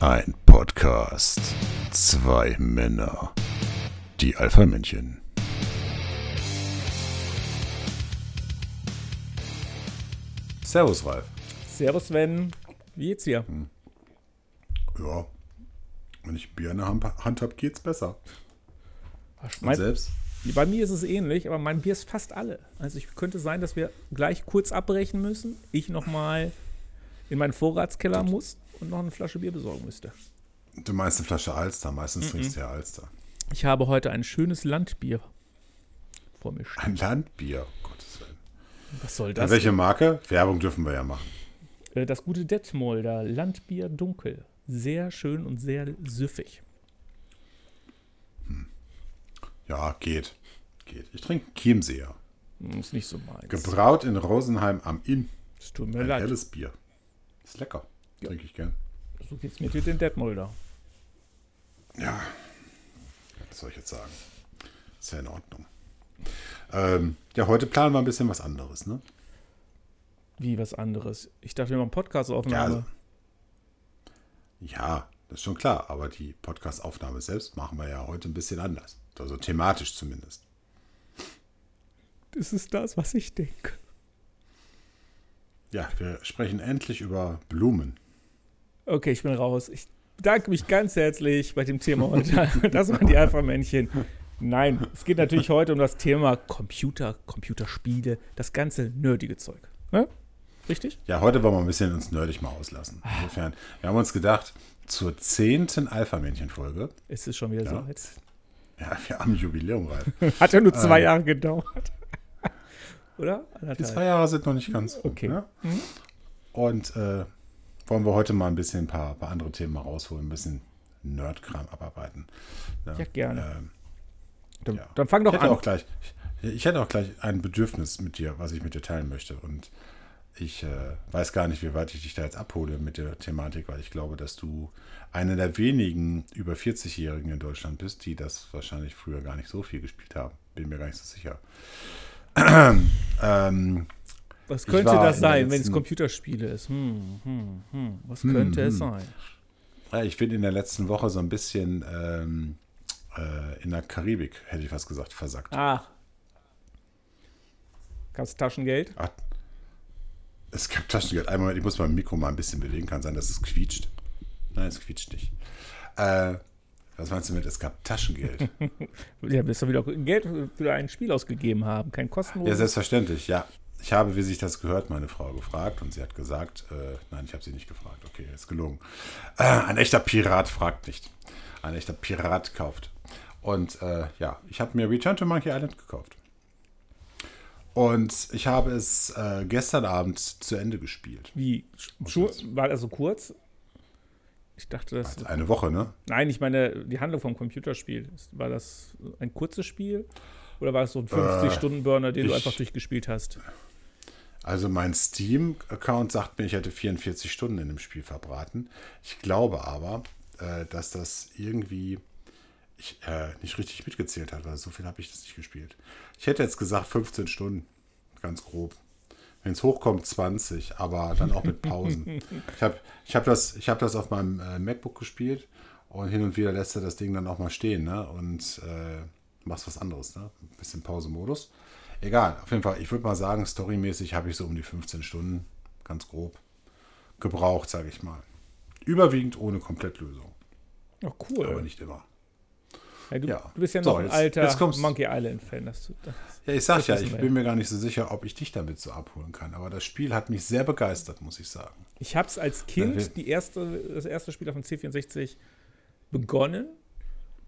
Ein Podcast. Zwei Männer. Die Alpha-Männchen. Servus, Ralf. Servus Sven, wie geht's dir? Ja, wenn ich Bier in der Hand habe, geht's besser. Und Mein, selbst? bei mir ist es ähnlich, aber mein Bier ist fast alle. Also ich könnte sein, dass wir gleich kurz abbrechen müssen. Ich nochmal in meinen Vorratskeller muss und noch eine Flasche Bier besorgen müsste. Du meinst eine Flasche Alster. Meistens trinkst du ja Alster. Ich habe heute ein schönes Landbier vor mir stehen. Ein Landbier, um Gottes Willen. Was soll das? welche Marke? Werbung dürfen wir ja machen. Äh, Das gute Detmolder Landbier Dunkel. Sehr schön und sehr süffig. Ja, geht. Geht. Ich trinke Chiemseer. Hm, Ist nicht so meins. Gebraut in Rosenheim am Inn. Es tut mir Ein leid. helles Bier. Ist lecker. Trinke ich gern. So geht's mir mit den Detmolder. Ja. Was soll ich jetzt sagen? Ist ja in Ordnung. Ähm, ja, heute planen wir ein bisschen was anderes, ne? Wie was anderes. Ich dachte, wir machen Podcast-Aufnahme. Ja, also- Ja, das ist schon klar. Aber die Podcast-Aufnahme selbst machen wir ja heute ein bisschen anders. Also thematisch zumindest. Das ist das, was ich denke. Ja, wir sprechen endlich über Blumen. Okay, ich bin raus. Ich bedanke mich ganz herzlich bei dem Thema heute. Das waren die Alpha-Männchen. Nein, es geht natürlich heute um das Thema Computer, Computerspiele, das ganze nerdige Zeug. Ne? Richtig? Ja, heute wollen wir ein bisschen uns nerdig mal auslassen. Insofern, wir haben uns gedacht, zur zehnten Alpha-Männchen-Folge, Es ist schon wieder Ja. so weit. ja, wir haben Jubiläum, Ralf. Hat ja nur zwei Jahre gedauert. Oder? Die Anderthalb. zwei Jahre sind noch nicht ganz rum, Okay. Ne? Und äh, wollen wir heute mal ein bisschen ein paar, paar andere Themen rausholen, ein bisschen Nerdkram abarbeiten. Ne? Ja, gerne. Ähm, Dann, ja. dann fang ich doch hätte an. auch gleich, ich, ich hätte auch gleich ein Bedürfnis mit dir, was ich mit dir teilen möchte. Und ich äh, weiß gar nicht, wie weit ich dich da jetzt abhole mit der Thematik, weil ich glaube, dass du einer der wenigen über 40-Jährigen in Deutschland bist, die das wahrscheinlich früher gar nicht so viel gespielt haben. Bin mir gar nicht so sicher. ähm, Was könnte das sein, wenn es Computerspiele ist? Hm, hm, hm. Was könnte es sein? Ja, ich bin in der letzten Woche so ein bisschen ähm, äh, in der Karibik, hätte ich fast gesagt, versackt. Ach. Gab es Taschengeld? Ach, es gab Taschengeld. Einmal, ich muss mein Mikro mal ein bisschen bewegen, kann sein, dass es quietscht. Nein, es quietscht nicht. Äh, was meinst du mit, es gab Taschengeld? Ja, wirst du wieder Geld für ein Spiel ausgegeben haben, kein ja, kostenloses. selbstverständlich, ja. Ich habe, wie sich das gehört, meine Frau gefragt und sie hat gesagt, äh, nein, ich habe sie nicht gefragt, okay, ist gelogen. Äh, ein echter Pirat fragt nicht. Ein echter Pirat kauft. Und äh, ja, ich habe mir Return to Monkey Island gekauft. Und ich habe es äh, gestern Abend zu Ende gespielt. Wie? War das so kurz? Ich dachte, das. Also eine Woche, ne? Nein, ich meine, die Handlung vom Computerspiel. War das ein kurzes Spiel? Oder war es so ein 50-Stunden-Burner, den du ich- einfach durchgespielt hast? Also mein Steam-Account sagt mir, ich hätte 44 Stunden in dem Spiel verbraten. Ich glaube aber, äh, dass das irgendwie ich, äh, nicht richtig mitgezählt hat, weil so viel habe ich das nicht gespielt. Ich hätte jetzt gesagt 15 Stunden, ganz grob. Wenn es hochkommt, 20, aber dann auch mit Pausen. ich habe ich hab das, hab das auf meinem äh, MacBook gespielt und hin und wieder lässt er das Ding dann auch mal stehen ne? und äh, machst was anderes. Ne? Ein bisschen Pause-Modus. Egal, auf jeden Fall, ich würde mal sagen, storymäßig habe ich so um die 15 Stunden, ganz grob, gebraucht, sage ich mal. Überwiegend ohne Komplettlösung, Oh, cool. aber nicht immer. Ja, du, ja. du bist ja So, noch ein jetzt- alter jetzt kommst- Monkey Island-Fan. Ja, ich sag ja, ich bin mir gar nicht so sicher, ob ich dich damit so abholen kann. Aber das Spiel hat mich sehr begeistert, muss ich sagen. Ich habe es als Kind, die erste, das erste Spiel auf dem C64, begonnen.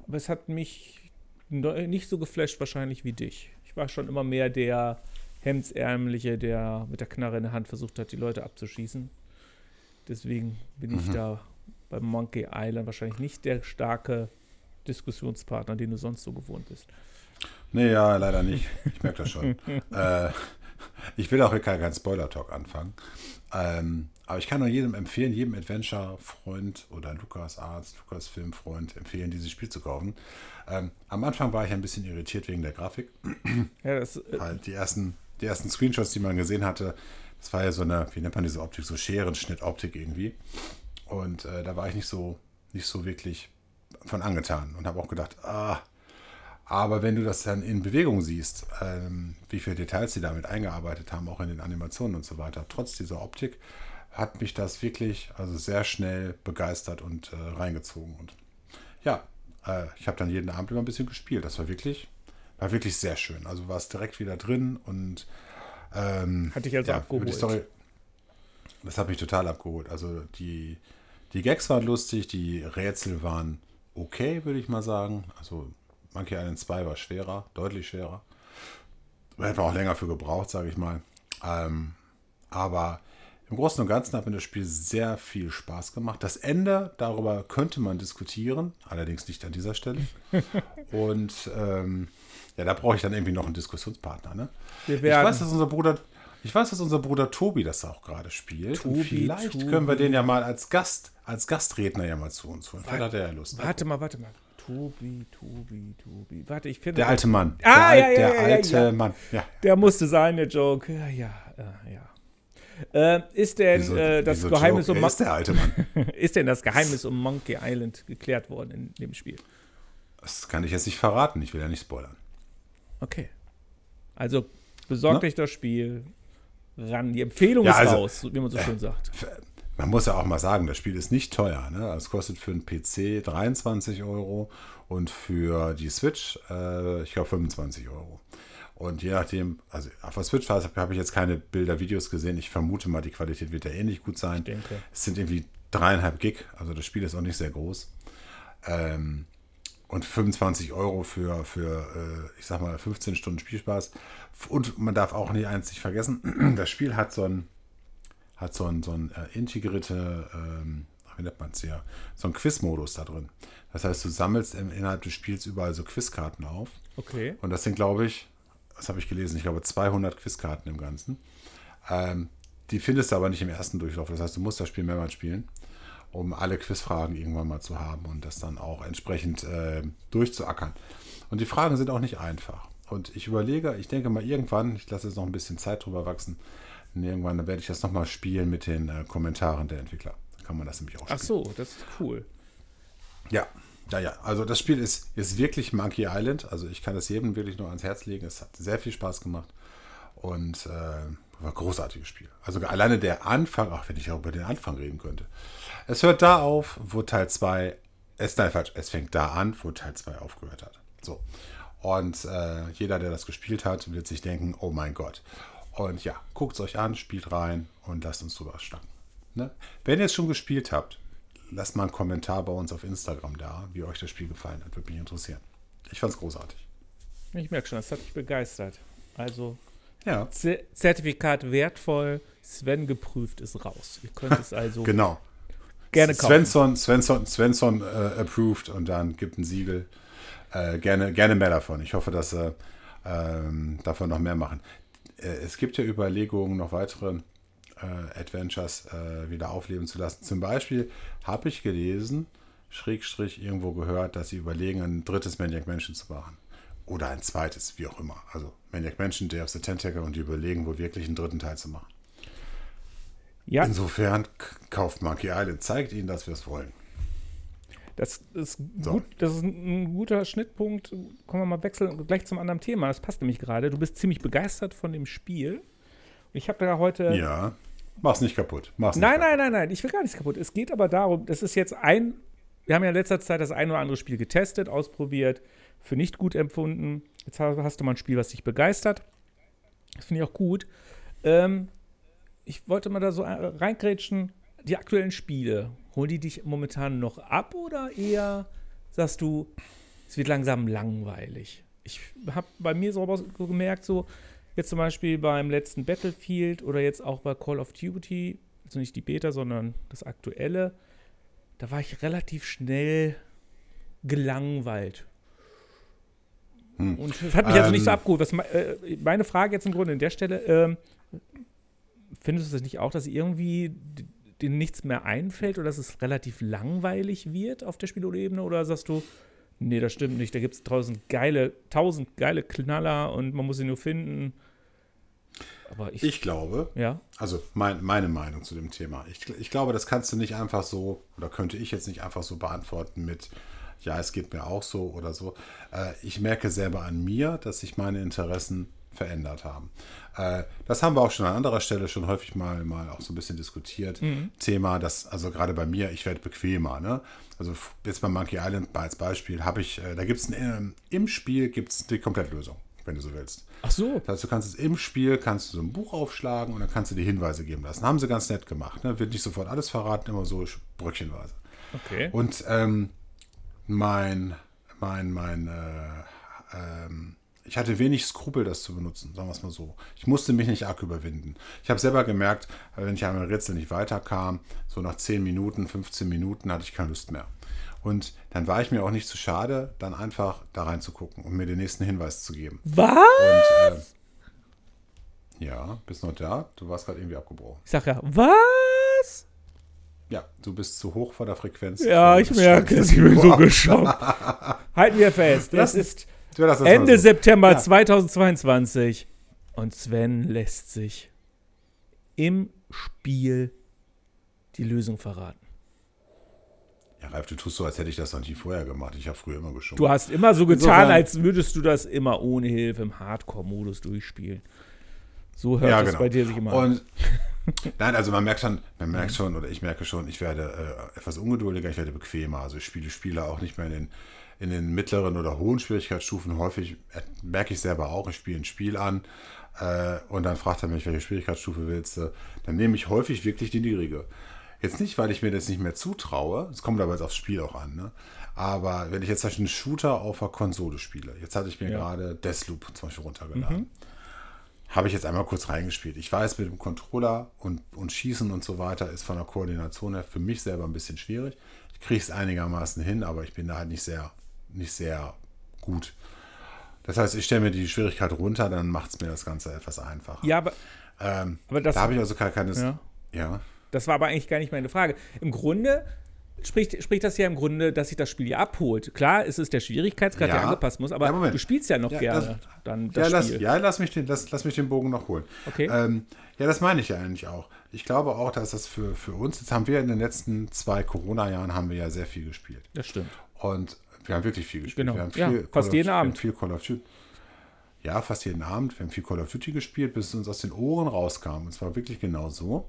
Aber es hat mich nicht so geflasht wahrscheinlich wie dich. Ich war schon immer mehr der Hemdsärmliche, der mit der Knarre in der Hand versucht hat, die Leute abzuschießen. Deswegen bin Mhm. ich da beim Monkey Island wahrscheinlich nicht der starke Diskussionspartner, den du sonst so gewohnt bist. Nee, ja, leider nicht. Ich merke das schon. äh, ich will auch hier keinen kein Spoiler-Talk anfangen. Ähm, aber ich kann nur jedem empfehlen, jedem Adventure-Freund oder Lukas-Arzt, Lukas-Film-Freund empfehlen, dieses Spiel zu kaufen. Ähm, am Anfang war ich ein bisschen irritiert wegen der Grafik. Ja, das, äh, Halt die ersten, die ersten Screenshots, die man gesehen hatte, das war ja so eine, wie nennt man diese Optik, so Scherenschnitt-Optik irgendwie. Und äh, da war ich nicht so, nicht so wirklich von angetan und habe auch gedacht, ah, aber wenn du das dann in Bewegung siehst, ähm, wie viele Details sie damit eingearbeitet haben, auch in den Animationen und so weiter, trotz dieser Optik, hat mich das wirklich also sehr schnell begeistert und äh, reingezogen. Und ja, äh, ich habe dann jeden Abend immer ein bisschen gespielt. Das war wirklich, war wirklich sehr schön. Also war es direkt wieder drin und ähm, Hat dich also ja, abgeholt. Story, das hat mich total abgeholt. Also die, die Gags waren lustig, die Rätsel waren okay, würde ich mal sagen. Also Monkey Island 2 war schwerer, deutlich schwerer. Hätte man auch länger für gebraucht, sage ich mal. Ähm, aber im Großen und Ganzen hat mir das Spiel sehr viel Spaß gemacht. Das Ende, darüber könnte man diskutieren, allerdings nicht an dieser Stelle. und ähm, ja, da brauche ich dann irgendwie noch einen Diskussionspartner. Ne? Ich weiß, dass unser Bruder, ich weiß, dass unser Bruder Tobi das auch gerade spielt. Tobi, vielleicht Tobi. können wir den ja mal als Gast, als Gastredner ja mal zu uns holen. Vielleicht hat er ja Lust. warte mal, warte mal. Tobi, Tobi, Tobi. Warte, ich finde. Der alte Mann. Ah, der ja, ja, der ja, alte. Mann. Ja. Der musste sein, der Joke. Ja, ja, äh, ja. Äh, ist denn Wieso- äh, das Geheimnis Joke? um ist der alte Mann. ist denn das Geheimnis um Monkey Island geklärt worden in dem Spiel? Das kann ich jetzt nicht verraten. Ich will ja nicht spoilern. Okay. Also besorgt Ne? euch das Spiel ran. Die Empfehlung Ja, ist also, raus, wie man so schön sagt. Man muss ja auch mal sagen, das Spiel ist nicht teuer. Ne? Es kostet für einen PC 23 Euro und für die Switch, äh, ich glaube, 25 Euro. Und je nachdem, also auf der Switch habe ich jetzt keine Bilder, Videos gesehen. Ich vermute mal, die Qualität wird ja ähnlich gut sein. Es sind irgendwie dreieinhalb Gig, also das Spiel ist auch nicht sehr groß. Ähm, und 25 Euro für, für äh, ich sag mal, 15 Stunden Spielspaß. Und man darf auch nicht eins nicht vergessen, das Spiel hat so ein, hat so ein, so ein äh, integrierte, ähm, wie nennt man es hier, so ein Quiz-Modus da drin. Das heißt, du sammelst im, innerhalb des Spiels überall so Quizkarten auf. Okay. Und das sind, glaube ich, was habe ich gelesen? Ich glaube 200 Quizkarten im Ganzen. Ähm, die findest du aber nicht im ersten Durchlauf. Das heißt, du musst das Spiel mehrmals spielen, um alle Quizfragen irgendwann mal zu haben und das dann auch entsprechend äh, durchzuackern. Und die Fragen sind auch nicht einfach. Und ich überlege, ich denke mal irgendwann, ich lasse jetzt noch ein bisschen Zeit drüber wachsen, irgendwann werde ich das nochmal spielen mit den äh, Kommentaren der Entwickler. Dann kann man das nämlich auch spielen. Ach so, das ist cool. Ja, ja, ja. Also das Spiel ist, ist wirklich Monkey Island. Also ich kann das jedem wirklich nur ans Herz legen. Es hat sehr viel Spaß gemacht. Und äh, war ein großartiges Spiel. Also alleine der Anfang, ach, wenn ich auch über den Anfang reden könnte. Es hört da auf, wo Teil 2, es, nein, falsch, es fängt da an, wo Teil 2 aufgehört hat. So. Und äh, jeder, der das gespielt hat, wird sich denken, oh mein Gott. Und ja, guckt es euch an, spielt rein und lasst uns drüber schnacken. Ne? Wenn ihr es schon gespielt habt, lasst mal einen Kommentar bei uns auf Instagram da, wie euch das Spiel gefallen hat. Würde mich interessieren. Ich fand es großartig. Ich merke schon, das hat mich begeistert. Also Ja, Zertifikat wertvoll, Sven geprüft ist raus. Ihr könnt es also genau. gerne kaufen. Svensson, Svensson, Svensson äh, approved und dann gibt ein Siegel. Äh, gerne, gerne mehr davon. Ich hoffe, dass sie ähm, davon noch mehr machen. Äh, es gibt ja Überlegungen, noch weitere äh, Adventures äh, wieder aufleben zu lassen. Zum Beispiel habe ich gelesen, Schrägstrich irgendwo gehört, dass sie überlegen, ein drittes Maniac Mansion zu machen. Oder ein zweites, wie auch immer. Also Maniac Mansion, Day of the Tentacle und die überlegen wohl wirklich einen dritten Teil zu machen. Ja, Insofern kauft Monkey Island, zeigt ihnen, dass wir es wollen. das ist, So. gut, das ist ein guter Schnittpunkt. Kommen wir mal wechseln gleich zum anderen Thema. Das passt nämlich gerade. Du bist ziemlich begeistert von dem Spiel. Ich habe da heute. Ja. Mach's nicht kaputt. Mach's Nein, nicht nein, nein, nein, ich will gar nichts kaputt. Es geht aber darum, das ist jetzt ein, wir haben ja in letzter Zeit das ein oder andere Spiel getestet, ausprobiert, für nicht gut empfunden. Jetzt hast du mal ein Spiel, was dich begeistert. Das finde ich auch gut. Ähm, ich wollte mal da so äh, reingrätschen, die aktuellen Spiele, holen die dich momentan noch ab oder eher sagst du, es wird langsam langweilig? Ich habe bei mir so gemerkt, so jetzt zum Beispiel beim letzten Battlefield oder jetzt auch bei Call of Duty, also nicht die Beta, sondern das aktuelle, da war ich relativ schnell gelangweilt. Hm. Und das hat mich also nicht so Ähm. abgeholt. Was, äh, meine Frage jetzt im Grunde an der Stelle, ähm, findest du das nicht auch, dass irgendwie dir nichts mehr einfällt oder dass es relativ langweilig wird auf der Spielebene? Oder sagst du, nee, das stimmt nicht, da gibt es tausend geile, tausend geile Knaller und man muss sie nur finden? Aber ich, Ich glaube, ja, also mein, meine Meinung zu dem Thema. Ich, ich glaube, das kannst du nicht einfach so, oder könnte ich jetzt nicht einfach so beantworten mit, ja, es geht mir auch so oder so. Äh, ich merke selber an mir, dass sich meine Interessen verändert haben. Äh, das haben wir auch schon an anderer Stelle schon häufig mal, mal auch so ein bisschen diskutiert. Thema, das, also gerade bei mir, ich werde bequemer. Ne? Also jetzt bei Monkey Island als Beispiel habe ich, äh, da gibt es ähm, im Spiel gibt's die Komplettlösung, wenn du so willst. ach so, Das heißt, du kannst es im Spiel, kannst du so ein Buch aufschlagen und dann kannst du die Hinweise geben lassen. Haben sie ganz nett gemacht. Ne? Wird nicht sofort alles verraten, immer so bröckchenweise. okay. Und ähm, mein, mein, mein, äh, ähm, ich hatte wenig Skrupel, das zu benutzen, sagen wir es mal so. Ich musste mich nicht arg überwinden. Ich habe selber gemerkt, wenn ich an einem Rätsel nicht weiterkam, so nach 10 Minuten, 15 Minuten hatte ich keine Lust mehr. Und dann war ich mir auch nicht zu schade, dann einfach da reinzugucken und mir den nächsten Hinweis zu geben. Was? Und, äh, ja, bist noch da? Du warst gerade irgendwie abgebrochen. Ich sag ja, was? Ja, du bist zu hoch vor der Frequenz. Ja, ich merke es, ich bin so geschockt. Halten wir fest, Ja, das ist Ende so. September Ja. 2022 und Sven lässt sich im Spiel die Lösung verraten. Ja, Ralf, du tust so, als hätte ich das noch nie vorher gemacht. Ich habe früher immer geschoben. Du hast immer so getan, Insofern- als würdest du das immer ohne Hilfe im Hardcore-Modus durchspielen. So hört ja, es genau. bei dir sich immer an. Und nein, also man merkt schon, man merkt schon, oder ich merke schon, ich werde äh, etwas ungeduldiger, ich werde bequemer. Also ich spiele Spiele auch nicht mehr in den, in den mittleren oder hohen Schwierigkeitsstufen. Häufig äh, merke ich selber auch, ich spiele ein Spiel an äh, und dann fragt er mich, welche Schwierigkeitsstufe willst du? Dann nehme ich häufig wirklich die niedrige. Jetzt nicht, weil ich mir das nicht mehr zutraue, es kommt aber jetzt aufs Spiel auch an, ne? Aber wenn ich jetzt zum Beispiel einen Shooter auf der Konsole spiele, jetzt hatte ich mir Ja. gerade Deathloop zum Beispiel runtergeladen habe ich jetzt einmal kurz reingespielt. Ich weiß, mit dem Controller und, und Schießen und so weiter ist von der Koordination her für mich selber ein bisschen schwierig. Ich kriege es einigermaßen hin, aber ich bin da halt nicht sehr, nicht sehr gut. Das heißt, ich stelle mir die Schwierigkeit runter, dann macht es mir das Ganze etwas einfacher. ja, aber, ähm, aber das, da habe ich also keine, keine Ja. ja. das war aber eigentlich gar nicht meine Frage. Im Grunde spricht, spricht das ja im Grunde, dass sich das Spiel ja abholt. Klar, es ist der Schwierigkeitsgrad, der Ja. angepasst muss, aber Ja, du spielst ja noch Ja, gerne das- dann Ja, das lass, Spiel. ja lass, mich den, lass, lass mich den Bogen noch holen. Okay. Ähm, ja, das meine ich ja eigentlich auch. Ich glaube auch, dass das für, für uns, jetzt haben wir in den letzten zwei Corona-Jahren haben wir ja sehr viel gespielt. Das stimmt. Und wir haben wirklich viel gespielt. Genau. Wir haben Ja, fast jeden of, wir haben Abend. Viel Call of Duty. Ja, fast jeden Abend. Wir haben viel Call of Duty gespielt, bis es uns aus den Ohren rauskam. Und zwar wirklich genau so.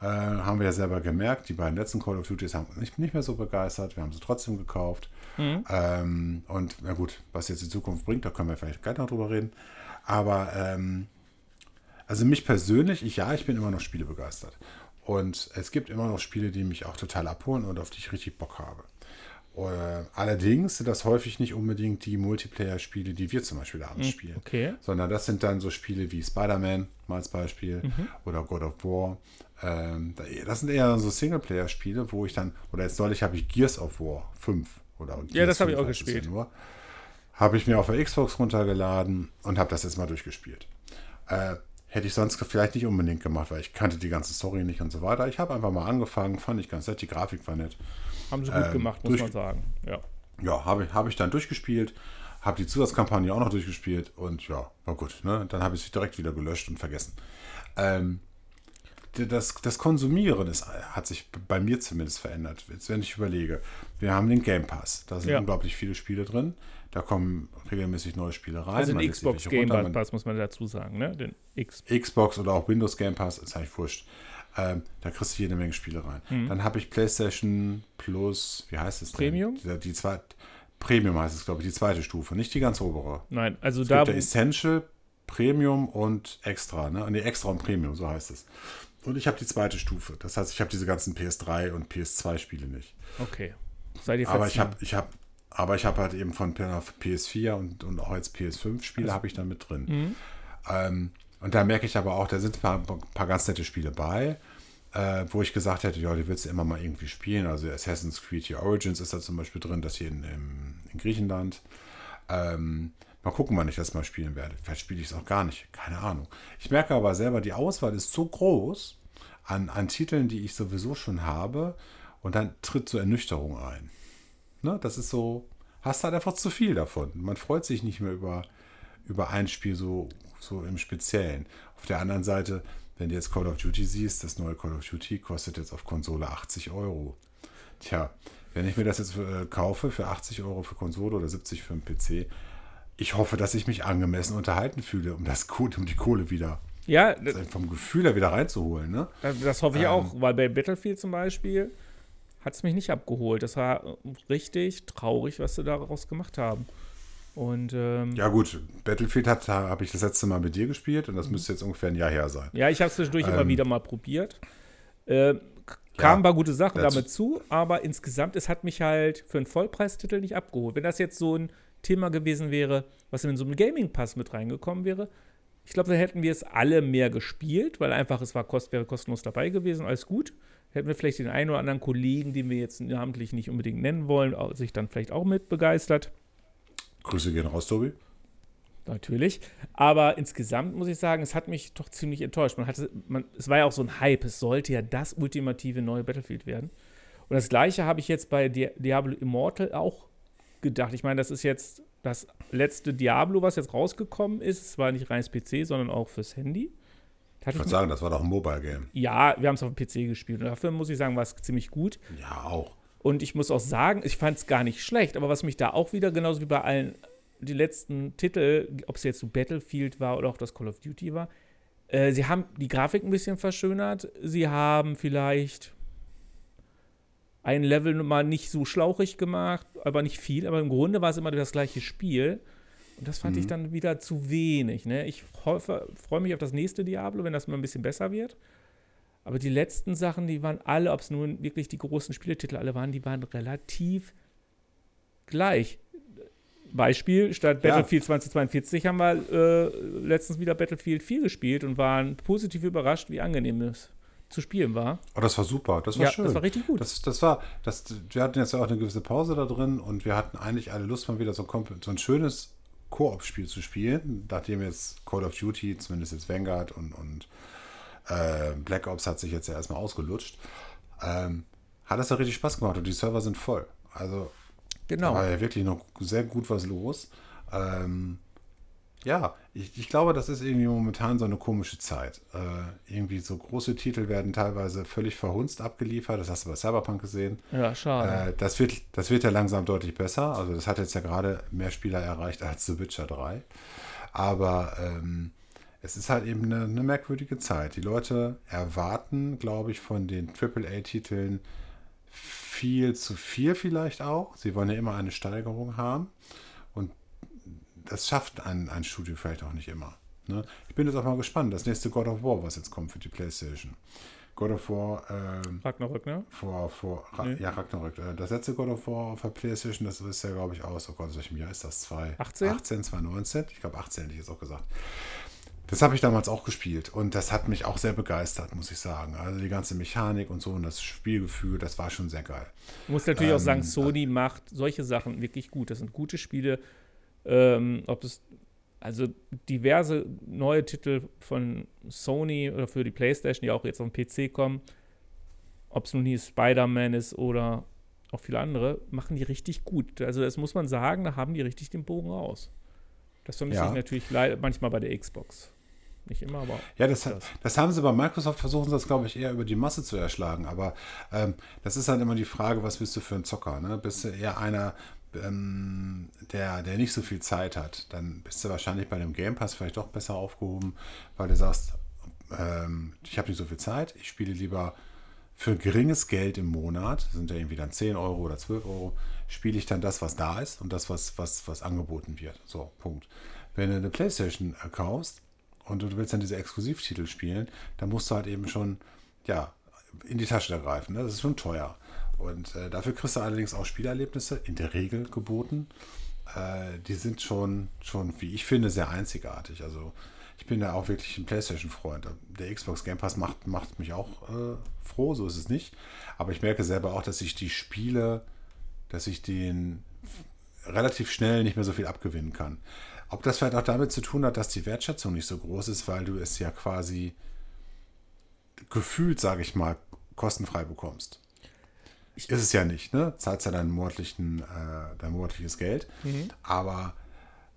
Äh, haben wir ja selber gemerkt, die beiden letzten Call of Duties haben uns nicht, nicht mehr so begeistert. Wir haben sie trotzdem gekauft. Mhm. Ähm, und na gut, was jetzt die Zukunft bringt, da können wir vielleicht gleich noch drüber reden. Aber ähm, also mich persönlich, ich ja, ich bin immer noch Spiele begeistert. Und es gibt immer noch Spiele, die mich auch total abholen und auf die ich richtig Bock habe. Äh, allerdings sind das häufig nicht unbedingt die Multiplayer-Spiele, die wir zum Beispiel abends spielen. okay. Sondern das sind dann so Spiele wie Spider-Man, mal als Beispiel, Mhm. oder God of War. Ähm, da- das sind eher so Singleplayer-Spiele, wo ich dann, oder jetzt neulich habe ich Gears of War 5 oder Gears Ja, das habe ich 5 auch gespielt. Ja habe ich mir auf der Xbox runtergeladen und habe das jetzt mal durchgespielt. Hätte ich sonst vielleicht nicht unbedingt gemacht, weil ich kannte die ganze Story nicht und so weiter. Ich habe einfach mal angefangen, fand ich ganz nett, die Grafik war nett. Haben sie gut Ähm, gemacht, muss man sagen. Ja. Ja, habe ich, habe ich dann durchgespielt, habe die Zusatzkampagne auch noch durchgespielt und ja, war gut. Ne? Dann habe ich sie direkt wieder gelöscht und vergessen. Ähm, das, das Konsumieren ist, hat sich bei mir zumindest verändert. Jetzt, wenn ich überlege, wir haben den Game Pass, da sind Ja. unglaublich viele Spiele drin. Da kommen regelmäßig neue Spiele rein. Also den Xbox Game runter, Pass muss man dazu sagen, ne? Den X. Xbox oder auch Windows Game Pass, ist eigentlich wurscht. Ähm, da kriegst du jede Menge Spiele rein. Mhm. Dann habe ich PlayStation Plus, wie heißt es denn? Premium? Die, die zweite, Premium heißt es, glaube ich, die zweite Stufe, nicht die ganz obere. Nein, also Es da. gibt ja Essential, Premium und Extra. Ne? Nee, Extra und Premium, so heißt es. Und ich habe die zweite Stufe. Das heißt, ich habe diese ganzen PS3 und PS2-Spiele nicht. Okay. Seid ihr Aber ich habe ich hab, aber ich habe halt eben von PS4 und, und auch jetzt PS5-Spiele Also habe ich da mit drin. Mhm. Ähm, und da merke ich aber auch, da sind ein paar, paar ganz nette Spiele bei, äh, wo ich gesagt hätte, ja, die willst du immer mal irgendwie spielen. Also Assassin's Creed hier Origins ist da zum Beispiel drin, das hier in, im, in Griechenland. Ähm, mal gucken, wann ich das mal spielen werde. Vielleicht spiele ich es auch gar nicht. Keine Ahnung. Ich merke aber selber, die Auswahl ist so groß an, an Titeln, die ich sowieso schon habe. Und dann tritt so Ernüchterung ein. Ne? Das ist so, hast halt einfach zu viel davon. Man freut sich nicht mehr über, über ein Spiel so, so im Speziellen. Auf der anderen Seite, wenn du jetzt Call of Duty siehst, das neue Call of Duty kostet jetzt auf Konsole 80 Euro. Tja, wenn ich mir das jetzt äh, kaufe für 80 Euro für Konsole oder 70 für einen PC, ich hoffe, dass ich mich angemessen unterhalten fühle, um das um die Kohle wieder Ja, vom Gefühl her wieder reinzuholen. Ne? das, das hoffe ich Ähm. auch, weil bei Battlefield zum Beispiel hat es mich nicht abgeholt. Das war äh, richtig traurig, was sie daraus gemacht haben. Und ähm, Ja gut, Battlefield hat habe ich das letzte Mal mit dir gespielt und das müsste jetzt ungefähr ein Jahr her sein. Ja, ich habe es zwischendurch immer Ähm, wieder mal probiert. Äh, kamen ein paar gute Sachen damit zu, aber insgesamt, es hat mich halt für einen Vollpreistitel nicht abgeholt. Wenn das jetzt so ein Thema gewesen wäre, was in so einem Gaming-Pass mit reingekommen wäre, ich glaube, dann hätten wir es alle mehr gespielt, weil einfach es war kost, wäre kostenlos dabei gewesen, alles gut. Hätten wir vielleicht den einen oder anderen Kollegen, den wir jetzt namentlich nicht unbedingt nennen wollen, sich dann vielleicht auch mit begeistert. Grüße gehen raus, Tobi. Natürlich. Aber insgesamt muss ich sagen, es hat mich doch ziemlich enttäuscht. Man hatte, man, es war ja auch so ein Hype. Es sollte ja das ultimative neue Battlefield werden. Und das gleiche habe ich jetzt bei Di Diablo Immortal auch gedacht. Ich meine, das ist jetzt das letzte Diablo, was jetzt rausgekommen ist. Es war nicht reines PC, sondern auch fürs Handy. Ich würde sagen, das war doch ein Mobile-Game. ja, wir haben es auf dem PC gespielt. Und dafür muss ich sagen, war es ziemlich gut. Ja, auch. Und ich muss auch sagen, ich fand es gar nicht schlecht, aber was mich da auch wieder, genauso wie bei allen die letzten Titel, ob es jetzt so Battlefield war oder auch das Call of Duty war, äh, sie haben die Grafik ein bisschen verschönert. Sie haben vielleicht ein Level mal nicht so schlauchig gemacht, aber nicht viel. Aber im Grunde war es immer das gleiche Spiel. Und das fand ich dann wieder zu wenig. Ne? Ich freue mich auf das nächste Diablo, wenn das mal ein bisschen besser wird. Aber die letzten Sachen, die waren alle, ob es nun wirklich die großen Spieletitel alle waren, die waren relativ gleich. Beispiel, statt Ja. Battlefield 2042 haben wir äh, letztens wieder Battlefield 4 gespielt und waren positiv überrascht, wie angenehm es zu spielen war. Oh, das war super. Das war ja, schön. das war richtig gut. Das, das war, das, wir hatten jetzt ja auch eine gewisse Pause da drin und wir hatten eigentlich alle Lust, mal wieder so, ein so ein schönes Koop-Spiel zu spielen, nachdem jetzt Call of Duty, zumindest jetzt Vanguard und, und äh, Black Ops hat sich jetzt ja erstmal ausgelutscht. Ähm, hat das ja richtig Spaß gemacht und die Server sind voll. Also da genau. war ja wirklich noch sehr gut was los. Ähm, ja, ich, ich glaube, das ist irgendwie momentan so eine komische Zeit. Äh, irgendwie so große Titel werden teilweise völlig verhunzt abgeliefert. Das hast du bei Cyberpunk gesehen. Ja, schade. Äh, das, wird, das wird ja langsam deutlich besser. Also das hat jetzt ja gerade mehr Spieler erreicht als The Witcher 3. Aber ähm, es ist halt eben eine, eine merkwürdige Zeit. Die Leute erwarten, glaube ich, von den AAA-Titeln viel zu viel vielleicht auch. Sie wollen ja immer eine Steigerung haben. Das schafft ein, ein Studio vielleicht auch nicht immer. Ne? Ich bin jetzt auch mal gespannt. Das nächste God of War, was jetzt kommt für die PlayStation. God of War, ähm, Ragnarök, ne? vor, vor Ra Nee. ja, Ragnarök. Äh, Das letzte God of War auf der Playstation, das ist ja, glaube ich, aus, oh Gott, aus welchem Jahr ist das? 2, 18? 18, 2019? Ich glaube, 18 hätte ich jetzt auch gesagt. Das habe ich damals auch gespielt und das hat mich auch sehr begeistert, muss ich sagen. Also die ganze Mechanik und so und das Spielgefühl, das war schon sehr geil. Ich muss natürlich auch sagen, Ähm, Sony macht solche Sachen wirklich gut. Das sind gute Spiele. Ähm, ob es also diverse neue Titel von Sony oder für die PlayStation, die auch jetzt auf den PC kommen, ob es nun hier Spider-Man ist oder auch viele andere, machen die richtig gut. Also das muss man sagen, da haben die richtig den Bogen raus. Das vermisse Ja. ich natürlich manchmal bei der Xbox. Nicht immer, aber Ja, das, Das. das haben sie bei Microsoft versuchen sie das, glaube ich, eher über die Masse zu erschlagen. Aber ähm, das ist halt immer die Frage, was bist du für ein Zocker? Ne? Bist du eher einer, ähm, der, der nicht so viel Zeit hat? Dann bist du wahrscheinlich bei dem Game Pass vielleicht doch besser aufgehoben, weil du sagst, ähm, ich habe nicht so viel Zeit, ich spiele lieber für geringes Geld im Monat, sind ja irgendwie dann 10 Euro oder 12 Euro, spiele ich dann das, was da ist und das, was, was, was angeboten wird. So, Punkt. Wenn du eine Playstation äh, kaufst und du willst dann diese Exklusivtitel spielen, dann musst du halt eben schon, ja, in die Tasche da greifen. Ne? Das ist schon teuer. Und äh, dafür kriegst du allerdings auch Spielerlebnisse in der Regel geboten. Äh, die sind schon, schon, wie ich finde, sehr einzigartig. Also ich bin da auch wirklich ein PlayStation-Freund. Der Xbox Game Pass macht, macht mich auch äh, froh, so ist es nicht. Aber ich merke selber auch, dass ich die Spiele, dass ich den relativ schnell nicht mehr so viel abgewinnen kann. Ob das vielleicht auch damit zu tun hat, dass die Wertschätzung nicht so groß ist, weil du es ja quasi gefühlt, sage ich mal, kostenfrei bekommst. Ist es ja nicht, ne? Zahlst ja dein monatlichen, äh, dein monatliches Geld. Aber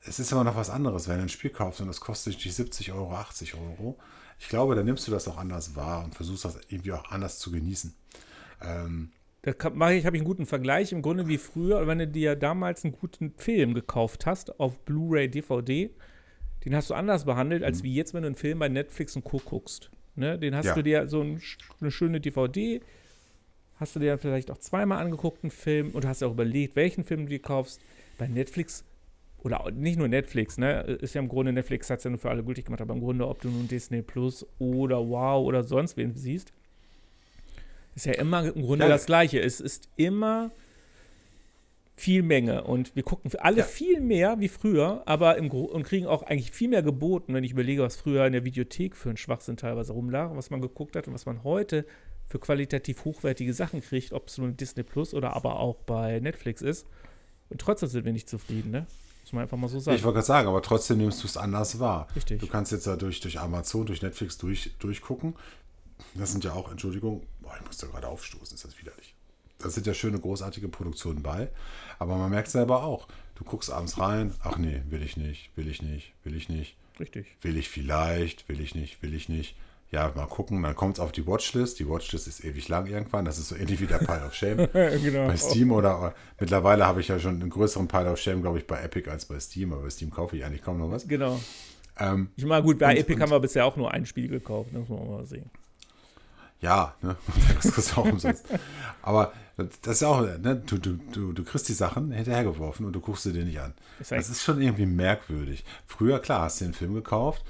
es ist aber noch was anderes, wenn du ein Spiel kaufst und das kostet dich 70 Euro, 80 Euro. Ich glaube, dann nimmst du das auch anders wahr und versuchst das irgendwie auch anders zu genießen. Ähm, da mache ich, habe ich einen guten Vergleich im Grunde wie früher, wenn du dir damals einen guten Film gekauft hast auf Blu-ray, DVD, den hast du anders behandelt, als mhm. wie jetzt, wenn du einen Film bei Netflix und Co. guckst. Ne? Den hast ja. du dir so ein, eine schöne DVD, hast du dir vielleicht auch zweimal angeguckt, einen Film, und hast auch überlegt, welchen Film du dir kaufst. Bei Netflix oder nicht nur Netflix, ne? Ist ja im Grunde, Netflix hat es ja nur für alle gültig gemacht, aber im Grunde, ob du nun Disney Plus oder Wow oder sonst wen siehst, ist ja immer im Grunde ja. das Gleiche. Es ist immer viel Menge und wir gucken für alle ja. viel mehr wie früher, aber im Gro und kriegen auch eigentlich viel mehr geboten, wenn ich überlege, was früher in der Videothek für einen Schwachsinn teilweise rumlag, was man geguckt hat und was man heute für qualitativ hochwertige Sachen kriegt, ob es nun Disney Plus oder aber auch bei Netflix ist. Und trotzdem sind wir nicht zufrieden, ne? Muss man einfach mal so sagen. Ich wollte gerade sagen, aber trotzdem nimmst du es anders wahr. Richtig. Du kannst jetzt da durch, durch Amazon, durch Netflix durch, durchgucken. Das sind ja auch, Entschuldigung, boah, ich muss da gerade aufstoßen, ist das widerlich. Da sind ja schöne, großartige Produktionen bei. Aber man merkt selber auch, du guckst abends rein, ach nee, will ich nicht, will ich nicht, will ich nicht. Richtig. Will ich vielleicht, will ich nicht, will ich nicht ja, mal gucken, dann kommt es auf die Watchlist. Die Watchlist ist ewig lang irgendwann. Das ist so ähnlich wie der Pile of Shame genau. bei Steam oder mittlerweile habe ich ja schon einen größeren Pile of Shame, glaube ich, bei Epic als bei Steam, aber bei Steam kaufe ich eigentlich kaum noch was. Genau. Ähm, ich meine, gut, bei und, Epic und, haben wir bisher auch nur ein Spiel gekauft, das muss man mal sehen. Ja, ne? das kriegst du auch umsonst. aber das ist auch, ne? du, du, du, du kriegst die Sachen hinterhergeworfen und du guckst sie dir nicht an. Das ist schon irgendwie merkwürdig. Früher, klar, hast du den Film gekauft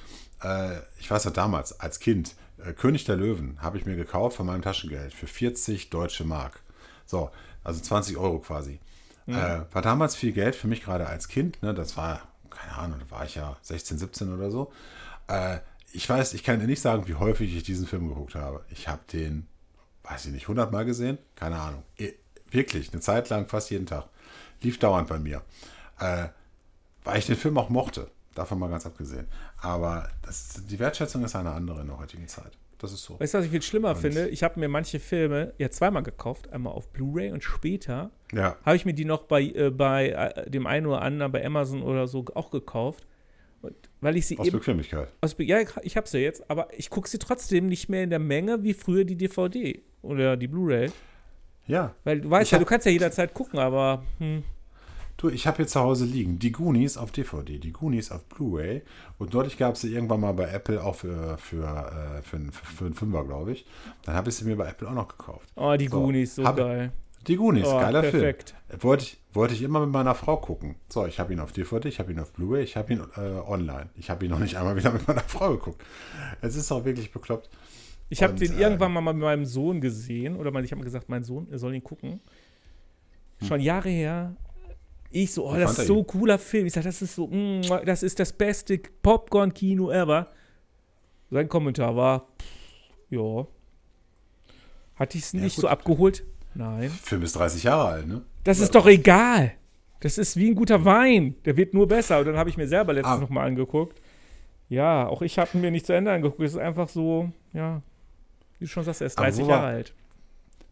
äh, ich weiß ja damals, als Kind, äh, König der Löwen habe ich mir gekauft von meinem Taschengeld für 40 deutsche Mark. So, also 20 Euro quasi. Mhm. Äh, war damals viel Geld für mich gerade als Kind. Ne? Das war, keine Ahnung, da war ich ja 16, 17 oder so. Äh, ich weiß, ich kann dir nicht sagen, wie häufig ich diesen Film geguckt habe. Ich habe den, weiß ich nicht, 100 Mal gesehen? Keine Ahnung. Wirklich, eine Zeit lang, fast jeden Tag. Lief dauernd bei mir. Äh, weil ich den Film auch mochte. Davon mal ganz abgesehen. Aber das, die Wertschätzung ist eine andere in der heutigen Zeit. Das ist so. Weißt du, was ich viel schlimmer und finde? Ich habe mir manche Filme ja zweimal gekauft. Einmal auf Blu-ray und später ja. habe ich mir die noch bei, äh, bei äh, dem einen oder anderen, bei Amazon oder so auch gekauft. Und weil ich sie aus eben, Bequemlichkeit. Aus, ja, ich habe sie jetzt, aber ich gucke sie trotzdem nicht mehr in der Menge wie früher die DVD oder die Blu-ray. Ja. Weil du weißt ich ja, du kannst ja jederzeit gucken, aber. Hm. Du, ich habe hier zu Hause liegen die Goonies auf DVD, die Goonies auf Blu-ray. Und deutlich gab es sie irgendwann mal bei Apple auch für, für, äh, für, für, für einen Fünfer, glaube ich. Dann habe ich sie mir bei Apple auch noch gekauft. Oh, die so, Goonies, so geil. Die Goonies, oh, geiler perfekt. Film. Wollte ich, wollte ich immer mit meiner Frau gucken. So, ich habe ihn auf DVD, ich habe ihn auf Blu-ray, ich habe ihn äh, online. Ich habe ihn noch nicht einmal wieder mit meiner Frau geguckt. Es ist auch wirklich bekloppt. Ich habe den äh, irgendwann mal mit meinem Sohn gesehen, oder ich habe gesagt, mein Sohn soll ihn gucken. Schon. Jahre her, ich so, oh, das ist so ein cooler Film. Ich sage, das ist so, mm, das ist das beste Popcorn-Kino ever. Sein Kommentar war, ja. Hatte ich es nicht ja, so abgeholt? Nein. Film ist 30 Jahre alt, ne? Das ist doch egal. Das ist wie ein guter Wein. Der wird nur besser. Und dann habe ich mir selber letztens ah. nochmal angeguckt. Ja, auch ich habe mir nicht zu Ende angeguckt. Es ist einfach so, ja, wie du schon sagst, er ist 30 Jahre alt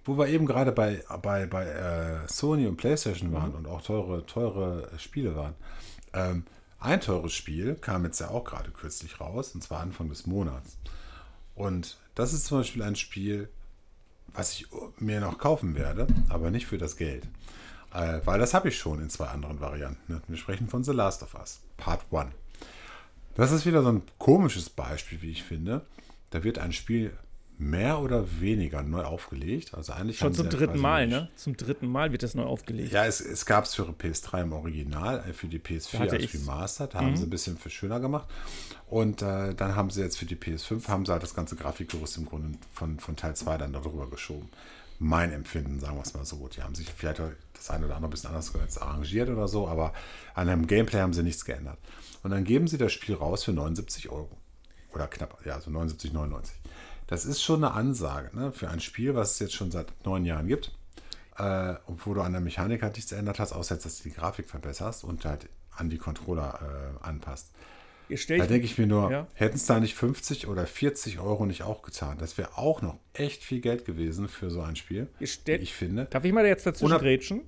wo wir eben gerade bei, bei, bei äh, Sony und PlayStation waren mhm. und auch teure, teure Spiele waren. Ähm, ein teures Spiel kam jetzt ja auch gerade kürzlich raus, und zwar Anfang des Monats. Und das ist zum Beispiel ein Spiel, was ich mir noch kaufen werde, aber nicht für das Geld. Äh, weil das habe ich schon in zwei anderen Varianten. Ne? Wir sprechen von The Last of Us, Part 1. Das ist wieder so ein komisches Beispiel, wie ich finde. Da wird ein Spiel mehr oder weniger neu aufgelegt. Also eigentlich Schon zum dritten Mal, ne? Zum dritten Mal wird das neu aufgelegt. Ja, es, es gab es für PS3 im Original, äh, für die PS4 als ich's. Remastered, haben mhm. sie ein bisschen für schöner gemacht. Und äh, dann haben sie jetzt für die PS5, haben sie halt das ganze Grafikgerüst im Grunde von, von Teil 2 dann darüber geschoben. Mein Empfinden, sagen wir es mal so. Die haben sich vielleicht das eine oder andere ein bisschen anders arrangiert oder so, aber an dem Gameplay haben sie nichts geändert. Und dann geben sie das Spiel raus für 79 Euro. Oder knapp, ja, so 79,99. Das ist schon eine Ansage ne? für ein Spiel, was es jetzt schon seit neun Jahren gibt. Äh, wo du an der Mechanik halt nichts geändert hast, außer jetzt, dass du die Grafik verbesserst und halt an die Controller äh, anpasst. Da denke ich mir nur, ja. hätten es da nicht 50 oder 40 Euro nicht auch getan? Das wäre auch noch echt viel Geld gewesen für so ein Spiel. ich finde. Darf ich mal jetzt dazu grätschen?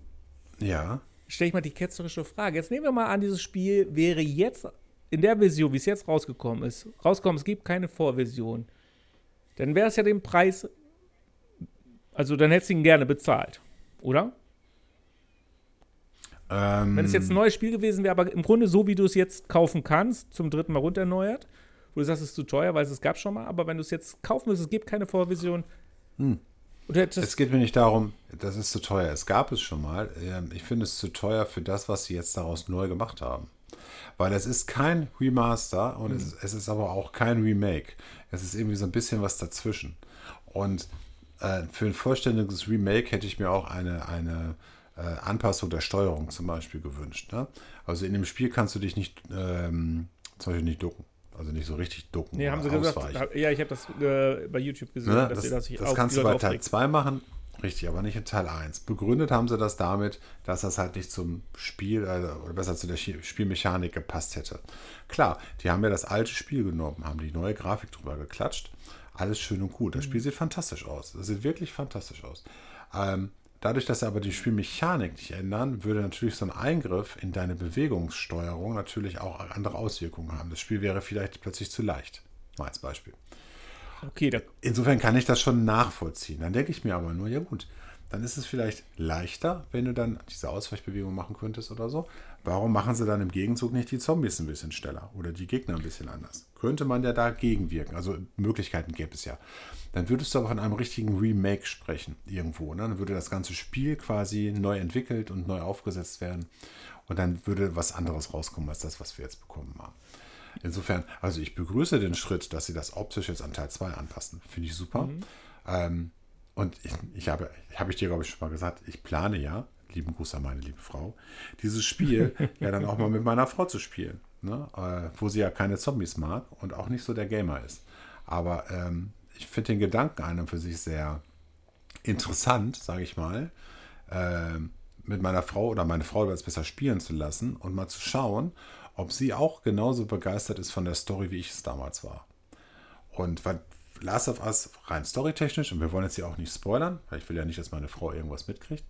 Ja. stelle ich mal die ketzerische Frage. Jetzt nehmen wir mal an, dieses Spiel wäre jetzt in der Version, wie es jetzt rausgekommen ist, rausgekommen, es gibt keine Vorversion. Dann wäre es ja den Preis, also dann hättest du ihn gerne bezahlt, oder? Ähm, Wenn es jetzt ein neues Spiel gewesen wäre, aber im Grunde so, wie du es jetzt kaufen kannst, zum dritten Mal runtererneuert, wo du sagst, es ist zu teuer, weil es gab schon mal, aber wenn du es jetzt kaufen müsst, es gibt keine Vorversion. Hm. Es geht mir nicht darum, das ist zu teuer. Es gab es schon mal. Ähm, Ich finde es zu teuer für das, was sie jetzt daraus neu gemacht haben. Weil es ist kein Remaster und es, ist, es ist aber auch kein Remake. Es ist irgendwie so ein bisschen was dazwischen. Und äh, für ein vollständiges Remake hätte ich mir auch eine, eine äh, Anpassung der Steuerung zum Beispiel gewünscht. Ne? Also in dem Spiel kannst du dich nicht, ähm, zum Beispiel nicht ducken. Also nicht so richtig ducken. nee, haben sie gesagt, ja, ich habe das äh, bei YouTube gesehen, Ne? dass Das, sie das das kannst du bei Teil aufregt. 2 machen, richtig, aber nicht in Teil 1. Begründet haben sie das damit, dass das halt nicht zum Spiel, äh, oder besser zu der Spielmechanik gepasst hätte. Klar, die haben ja das alte Spiel genommen, haben die neue Grafik drüber geklatscht. Alles schön und gut. Das Mhm. Spiel sieht fantastisch aus. Das sieht wirklich fantastisch aus. Ähm, dadurch, dass sie aber die Spielmechanik nicht ändern, würde natürlich so ein Eingriff in deine Bewegungssteuerung natürlich auch andere Auswirkungen haben. Das Spiel wäre vielleicht plötzlich zu leicht. Mal als Beispiel. Okay, da, Insofern kann ich das schon nachvollziehen. Dann denke ich mir aber nur, ja gut, dann ist es vielleicht leichter, wenn du dann diese Ausweichbewegung machen könntest oder so. Warum machen sie dann im Gegenzug nicht die Zombies ein bisschen schneller oder die Gegner ein bisschen anders? Könnte man ja dagegen wirken. Also Möglichkeiten gäbe es ja. Dann würdest du aber von einem richtigen Remake sprechen irgendwo. Ne? Dann würde das ganze Spiel quasi neu entwickelt und neu aufgesetzt werden. Und dann würde was anderes rauskommen als das, was wir jetzt bekommen haben. Insofern, also ich begrüße den Schritt, dass sie das optisch jetzt an Teil 2 anpassen. Finde ich super. Ähm, und ich, ich habe, habe ich dir, glaube ich, schon mal gesagt, ich plane ja, lieben Gruß an meine liebe Frau, dieses Spiel ja dann auch mal mit meiner Frau zu spielen. Ne? Äh, wo sie ja keine Zombies mag und auch nicht so der Gamer ist. Aber ähm, ich finde den Gedanken an und für sich sehr interessant, sage ich mal, ähm, mit meiner Frau oder meine Frau das besser spielen zu lassen und mal zu schauen, ob sie auch genauso begeistert ist von der Story, wie ich es damals war. Und weil Last of Us rein storytechnisch, und wir wollen jetzt hier auch nicht spoilern, weil ich will ja nicht, dass meine Frau irgendwas mitkriegt,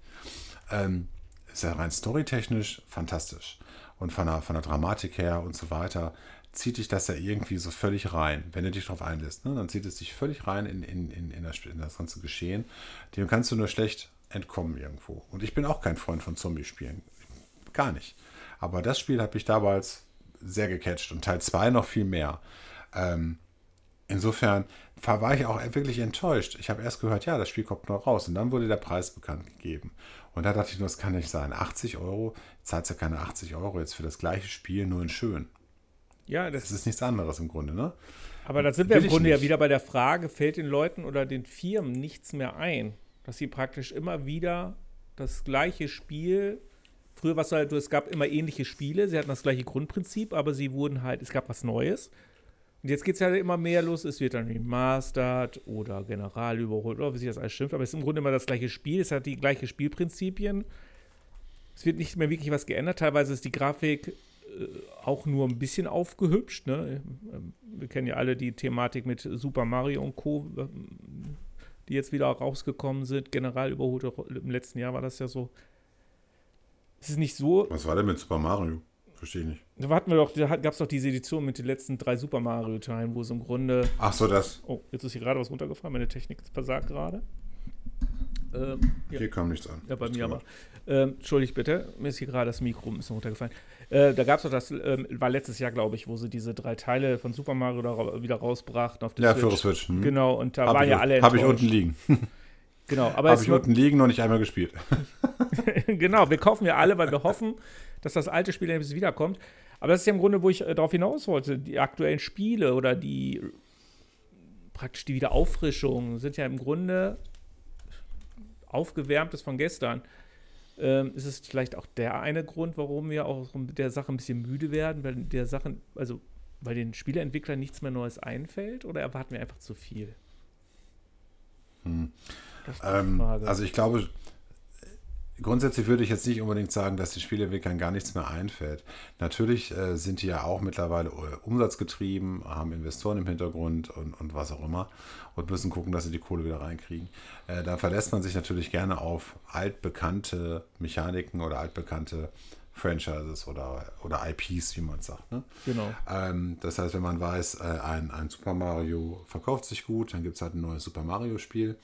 ähm, ist ja rein storytechnisch fantastisch. Und von der, von der Dramatik her und so weiter zieht dich das ja irgendwie so völlig rein, wenn du dich darauf einlässt. Ne? Dann zieht es dich völlig rein in, in, in, in, das, in das ganze Geschehen. Dem kannst du nur schlecht entkommen irgendwo. Und ich bin auch kein Freund von Zombie-Spielen. Gar nicht. Aber das Spiel hat mich damals sehr gecatcht und Teil 2 noch viel mehr. Ähm, insofern war ich auch wirklich enttäuscht. Ich habe erst gehört, ja, das Spiel kommt noch raus. Und dann wurde der Preis bekannt gegeben. Und da dachte ich nur, das kann nicht sein. 80 Euro, zahlt ja keine 80 Euro jetzt für das gleiche Spiel, nur in schön. ja, das Das ist nichts anderes im Grunde, ne? Aber da sind wir im Grunde ja wieder bei der Frage, fällt den Leuten oder den Firmen nichts mehr ein, dass sie praktisch immer wieder das gleiche Spiel, früher war es halt, es gab immer ähnliche Spiele, sie hatten das gleiche Grundprinzip, aber sie wurden halt, es gab was Neues. Und jetzt geht es ja immer mehr los, es wird dann remastered oder general überholt, oder wie sich das alles schimpft, aber es ist im Grunde immer das gleiche Spiel, es hat die gleichen Spielprinzipien. Es wird nicht mehr wirklich was geändert, teilweise ist die Grafik äh, auch nur ein bisschen aufgehübscht. Ne? Wir kennen ja alle die Thematik mit Super Mario und Co., ähm, die jetzt wieder rausgekommen sind. General überholt, im letzten Jahr war das ja so. Es ist nicht so. Was war denn mit Super Mario? Verstehe ich nicht. Da hatten wir doch, da gab es doch diese Edition mit den letzten drei Super Mario-Teilen, wo es im Grunde. Ach so, das. Oh, jetzt ist hier gerade was runtergefallen, meine Technik versagt gerade. Ähm, ja. Hier kam nichts an. Ja, bei mir aber. Ähm, Entschuldigt bitte, mir ist hier gerade das Mikro ein bisschen runtergefallen. Äh, da gab es doch das, ähm, war letztes Jahr, glaube ich, wo sie diese drei Teile von Super Mario da ra wieder rausbrachten auf der Ja, für die Switch. Hm. Genau, und da Hab waren ich, ja alle Habe ich enttäuscht. unten liegen. Genau, aber Habe ich unten liegen, noch nicht einmal gespielt. genau, wir kaufen ja alle, weil wir hoffen, dass das alte Spiel ein bisschen wiederkommt. Aber das ist ja im Grunde, wo ich äh, darauf hinaus wollte. Die aktuellen Spiele oder die praktisch die Wiederauffrischungen sind ja im Grunde aufgewärmtes von gestern. Ähm, ist es vielleicht auch der eine Grund, warum wir auch mit der Sache ein bisschen müde werden, weil der Sachen, also weil den Spieleentwicklern nichts mehr Neues einfällt oder erwarten wir einfach zu viel? Hm. Ähm, also ich glaube, grundsätzlich würde ich jetzt nicht unbedingt sagen, dass die Spieleentwicklern gar nichts mehr einfällt. Natürlich äh, sind die ja auch mittlerweile äh, umsatzgetrieben, haben Investoren im Hintergrund und, und was auch immer und müssen gucken, dass sie die Kohle wieder reinkriegen. Äh, da verlässt man sich natürlich gerne auf altbekannte Mechaniken oder altbekannte Franchises oder, oder IPs, wie man sagt. Ne? Genau. Ähm, das heißt, wenn man weiß, äh, ein, ein Super Mario verkauft sich gut, dann gibt es halt ein neues Super Mario-Spiel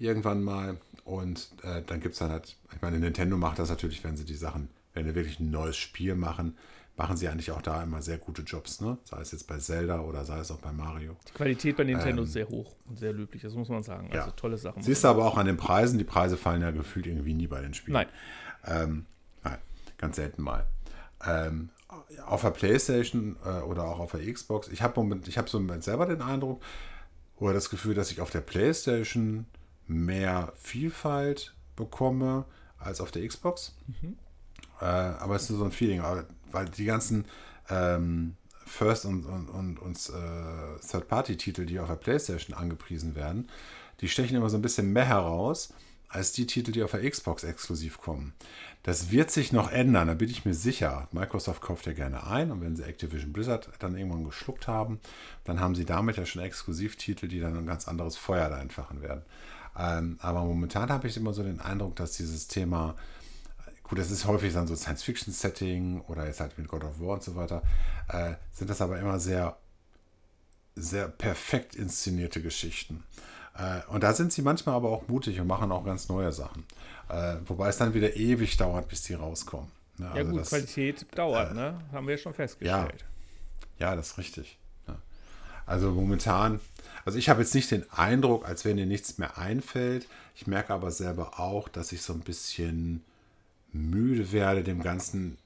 irgendwann mal und äh, dann gibt es dann halt, ich meine, Nintendo macht das natürlich, wenn sie die Sachen, wenn sie wirklich ein neues Spiel machen, machen sie eigentlich auch da immer sehr gute Jobs, ne? Sei es jetzt bei Zelda oder sei es auch bei Mario. Die Qualität bei Nintendo ähm, ist sehr hoch und sehr löblich, das muss man sagen. Also ja. tolle Sachen. Siehst du aber auch an den Preisen, die Preise fallen ja gefühlt irgendwie nie bei den Spielen. Nein. Ähm, nein, ganz selten mal. Ähm, auf der Playstation äh, oder auch auf der Xbox, ich habe ich hab so selber den Eindruck oder das Gefühl, dass ich auf der Playstation mehr Vielfalt bekomme als auf der Xbox. Mhm. Äh, aber es ist nur so ein Feeling, weil die ganzen ähm, First- und, und, und, und äh, Third-Party-Titel, die auf der PlayStation angepriesen werden, die stechen immer so ein bisschen mehr heraus als die Titel, die auf der Xbox exklusiv kommen. Das wird sich noch ändern, da bin ich mir sicher. Microsoft kauft ja gerne ein und wenn sie Activision Blizzard dann irgendwann geschluckt haben, dann haben sie damit ja schon Exklusivtitel, die dann ein ganz anderes Feuer da entfachen werden. Ähm, aber momentan habe ich immer so den Eindruck, dass dieses Thema, gut, das ist häufig dann so Science-Fiction-Setting oder jetzt halt mit God of War und so weiter, äh, sind das aber immer sehr, sehr perfekt inszenierte Geschichten. Äh, und da sind sie manchmal aber auch mutig und machen auch ganz neue Sachen. Äh, wobei es dann wieder ewig dauert, bis die rauskommen. Ne? Ja, also gut, das, Qualität dauert, äh, ne? Haben wir ja schon festgestellt. Ja, ja das ist richtig. Also momentan also ich habe jetzt nicht den Eindruck, als wenn dir nichts mehr einfällt. Ich merke aber selber auch, dass ich so ein bisschen müde werde, dem Ganzen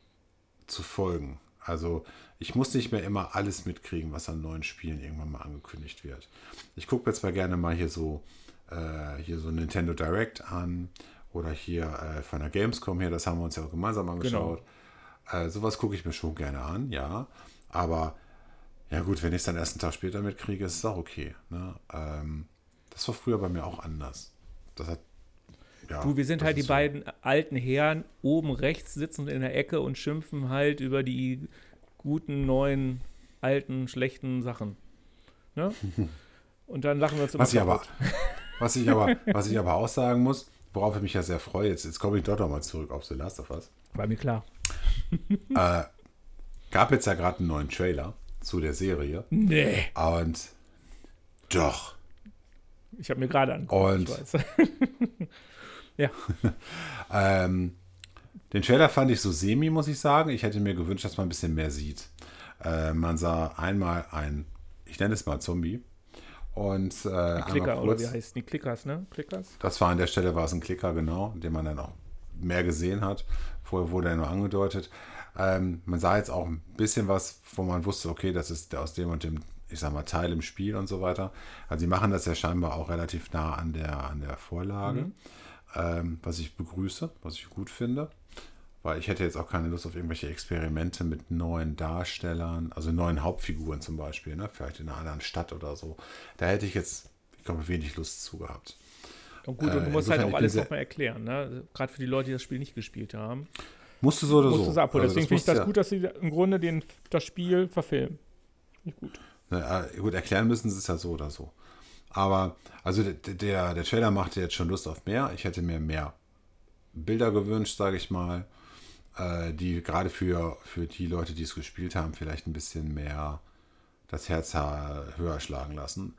zu folgen. Also ich muss nicht mehr immer alles mitkriegen, was an neuen Spielen irgendwann mal angekündigt wird. Ich gucke mir zwar gerne mal hier so äh, hier so Nintendo Direct an oder hier äh, von der Gamescom her, das haben wir uns ja auch gemeinsam angeschaut. Genau. Äh, sowas gucke ich mir schon gerne an, ja. Aber ja, gut, wenn ich es dann erst einen Tag später mitkriege, ist es auch okay. Ne? Ähm, das war früher bei mir auch anders. Das hat. Ja, du, wir sind halt die so. beiden alten Herren oben rechts sitzen in der Ecke und schimpfen halt über die guten, neuen, alten, schlechten Sachen. Ne? Und dann lachen wir uns immer was ich, aber, was, ich aber, was ich aber auch sagen muss, worauf ich mich ja sehr freue, jetzt, jetzt komme ich doch nochmal zurück auf The Last of Us. War mir klar. äh, gab jetzt ja gerade einen neuen Trailer zu der Serie. Nee. Und doch. Ich habe mir gerade angeguckt. Und ja. ähm, den Trailer fand ich so semi, muss ich sagen. Ich hätte mir gewünscht, dass man ein bisschen mehr sieht. Äh, man sah einmal ein, ich nenne es mal Zombie. Und äh, Klicker, kurz, oder wie heißt die Klickers, ne? Klickers? Das war an der Stelle war es ein Klicker, genau, den man dann auch mehr gesehen hat. Vorher wurde er nur angedeutet. Ähm, man sah jetzt auch ein bisschen was, wo man wusste, okay, das ist aus dem und dem, ich sag mal, Teil im Spiel und so weiter. Also sie machen das ja scheinbar auch relativ nah an der, an der Vorlage, mhm. ähm, was ich begrüße, was ich gut finde. Weil ich hätte jetzt auch keine Lust auf irgendwelche Experimente mit neuen Darstellern, also neuen Hauptfiguren zum Beispiel, ne? vielleicht in einer anderen Stadt oder so. Da hätte ich jetzt, ich glaube, wenig Lust zu gehabt. Und gut, und du äh, musst halt auch alles nochmal erklären, ne? gerade für die Leute, die das Spiel nicht gespielt haben. Musst du so oder musst so. abholen. Also Deswegen finde ich das ja. gut, dass sie im Grunde den, das Spiel verfilmen. Nicht gut. Na, gut, erklären müssen sie es ja so oder so. Aber, also der, der, der Trailer machte jetzt schon Lust auf mehr. Ich hätte mir mehr Bilder gewünscht, sage ich mal, äh, die gerade für, für die Leute, die es gespielt haben, vielleicht ein bisschen mehr das Herz höher schlagen lassen.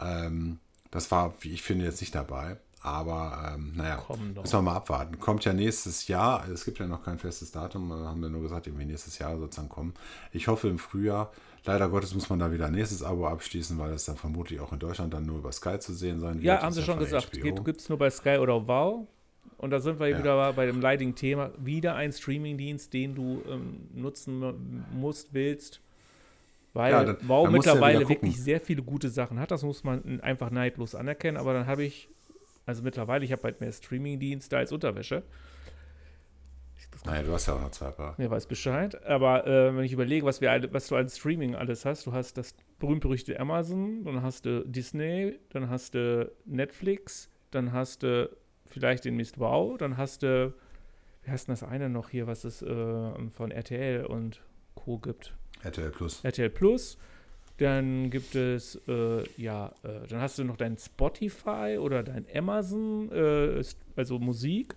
Ähm, das war, wie ich finde, jetzt nicht dabei. Aber ähm, naja, müssen wir mal abwarten. Kommt ja nächstes Jahr. Es gibt ja noch kein festes Datum. Haben wir nur gesagt, irgendwie nächstes Jahr sozusagen kommen. Ich hoffe im Frühjahr. Leider Gottes muss man da wieder ein nächstes Abo abschließen, weil es dann vermutlich auch in Deutschland dann nur über Sky zu sehen sein wird. Ja, haben sie schon gesagt. Gibt es nur bei Sky oder Wow. Und da sind wir ja. wieder bei dem leidigen Thema. Wieder ein Streamingdienst, den du ähm, nutzen musst, willst. Weil ja, dann, Wow dann mittlerweile ja wirklich sehr viele gute Sachen hat. Das muss man einfach neidlos anerkennen. Aber dann habe ich also mittlerweile, ich habe halt mehr Streaming-Dienste als Unterwäsche. Naja, du hast ja auch noch zwei Paar. Ja, weiß Bescheid. Aber äh, wenn ich überlege, was, wir, was du als Streaming alles hast, du hast das berühmt-berüchtigte Amazon, dann hast du Disney, dann hast du Netflix, dann hast du vielleicht den Mist Wow, dann hast du wie heißt denn das eine noch hier, was es äh, von RTL und Co. gibt? RTL Plus. RTL Plus. Dann gibt es, äh, ja, äh, dann hast du noch dein Spotify oder dein Amazon, äh, also Musik.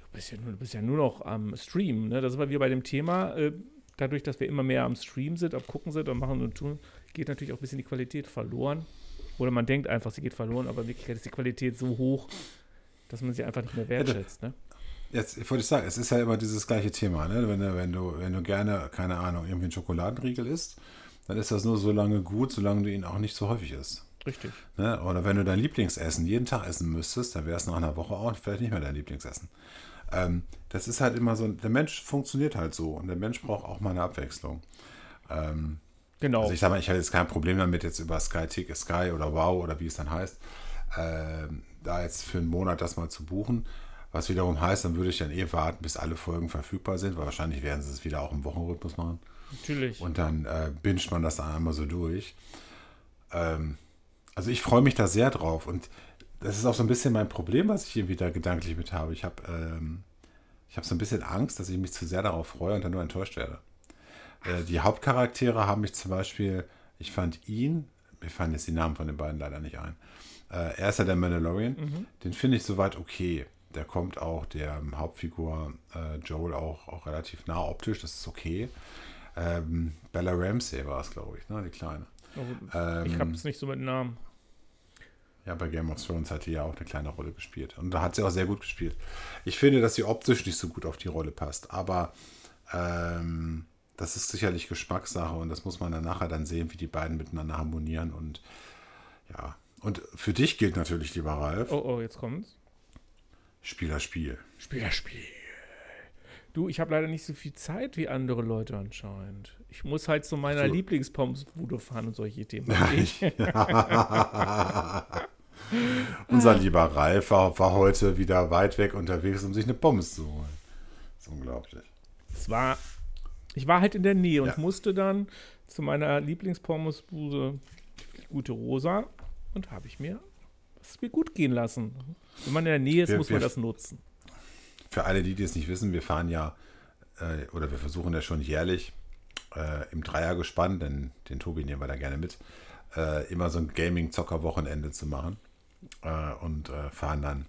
Du bist ja, nur, du bist ja nur noch am Stream, ne? Das ist wir bei dem Thema. Äh, dadurch, dass wir immer mehr am Stream sind, am Gucken sind, am Machen und Tun, geht natürlich auch ein bisschen die Qualität verloren. Oder man denkt einfach, sie geht verloren, aber in Wirklichkeit ist die Qualität so hoch, dass man sie einfach nicht mehr wertschätzt, ne? Jetzt wollte ich sagen, es ist ja immer dieses gleiche Thema, ne? Wenn du, wenn du, wenn du gerne, keine Ahnung, irgendwie einen Schokoladenriegel isst, dann ist das nur so lange gut, solange du ihn auch nicht so häufig isst. Richtig. Ne? Oder wenn du dein Lieblingsessen jeden Tag essen müsstest, dann wäre es nach einer Woche auch vielleicht nicht mehr dein Lieblingsessen. Ähm, das ist halt immer so, der Mensch funktioniert halt so und der Mensch braucht auch mal eine Abwechslung. Ähm, genau. Also ich sag mal, ich habe jetzt kein Problem damit, jetzt über Sky Tick, Sky oder Wow oder wie es dann heißt, ähm, da jetzt für einen Monat das mal zu buchen. Was wiederum heißt, dann würde ich dann eh warten, bis alle Folgen verfügbar sind, weil wahrscheinlich werden sie es wieder auch im Wochenrhythmus machen. Natürlich. Und dann äh, binscht man das dann einmal so durch. Ähm, also ich freue mich da sehr drauf. Und das ist auch so ein bisschen mein Problem, was ich irgendwie da gedanklich mit habe. Ich habe ähm, hab so ein bisschen Angst, dass ich mich zu sehr darauf freue und dann nur enttäuscht werde. Äh, die Hauptcharaktere haben mich zum Beispiel, ich fand ihn, mir fallen jetzt die Namen von den beiden leider nicht ein. Äh, er ist ja der Mandalorian. Mhm. Den finde ich soweit okay. Der kommt auch der Hauptfigur äh, Joel auch, auch relativ nah optisch, das ist okay. Ähm, Bella Ramsey war es, glaube ich, ne? die Kleine. Oh, ähm, ich habe es nicht so mit Namen. Ja, bei Game of Thrones hat die ja auch eine kleine Rolle gespielt. Und da hat sie auch sehr gut gespielt. Ich finde, dass sie optisch nicht so gut auf die Rolle passt. Aber ähm, das ist sicherlich Geschmackssache und das muss man dann nachher dann sehen, wie die beiden miteinander harmonieren. Und ja, und für dich gilt natürlich, lieber Ralf. Oh, oh, jetzt kommt's. Spieler Spiel. Du, ich habe leider nicht so viel Zeit wie andere Leute anscheinend. Ich muss halt zu meiner so. Lieblingspomsbude fahren und solche Themen. Unser lieber Ralf war, war, heute wieder weit weg unterwegs, um sich eine Pommes zu holen. Das ist unglaublich. Es war, ich war halt in der Nähe ja. und musste dann zu meiner Lieblingspommesbude, die gute Rosa, und habe ich mir es mir gut gehen lassen. Wenn man in der Nähe ist, wir, muss man wir, das nutzen für alle, die, es nicht wissen, wir fahren ja, äh, oder wir versuchen ja schon jährlich äh, im Dreier gespannt, denn den Tobi nehmen wir da gerne mit, äh, immer so ein Gaming-Zocker-Wochenende zu machen äh, und äh, fahren dann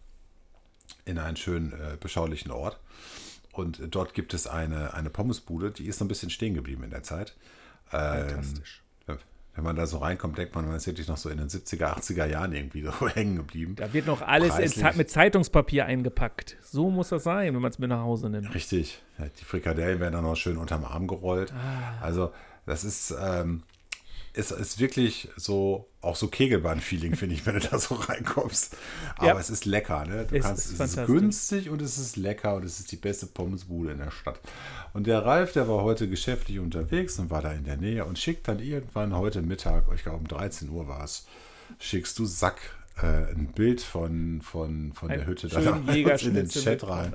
in einen schönen, äh, beschaulichen Ort. Und dort gibt es eine, eine Pommesbude, die ist so ein bisschen stehen geblieben in der Zeit. Ähm, Fantastisch wenn man da so reinkommt, denkt man, man ist wirklich noch so in den 70er, 80er Jahren irgendwie so hängen geblieben. Da wird noch alles in, mit Zeitungspapier eingepackt. So muss das sein, wenn man es mit nach Hause nimmt. Richtig. Die Frikadellen werden dann noch schön unterm Arm gerollt. Ah. Also, das ist, ähm, ist, ist wirklich so, auch so Kegelbahn-Feeling, finde ich, wenn du da so reinkommst. Aber ja. es ist lecker, ne? Du es kannst, ist es ist günstig und es ist lecker und es ist die beste Pommesbude in der Stadt. Und der Ralf, der war heute geschäftlich unterwegs und war da in der Nähe und schickt dann irgendwann heute Mittag, ich glaube um 13 Uhr war es, schickst du Sack äh, ein Bild von, von, von der Hütte da in den Chat rein.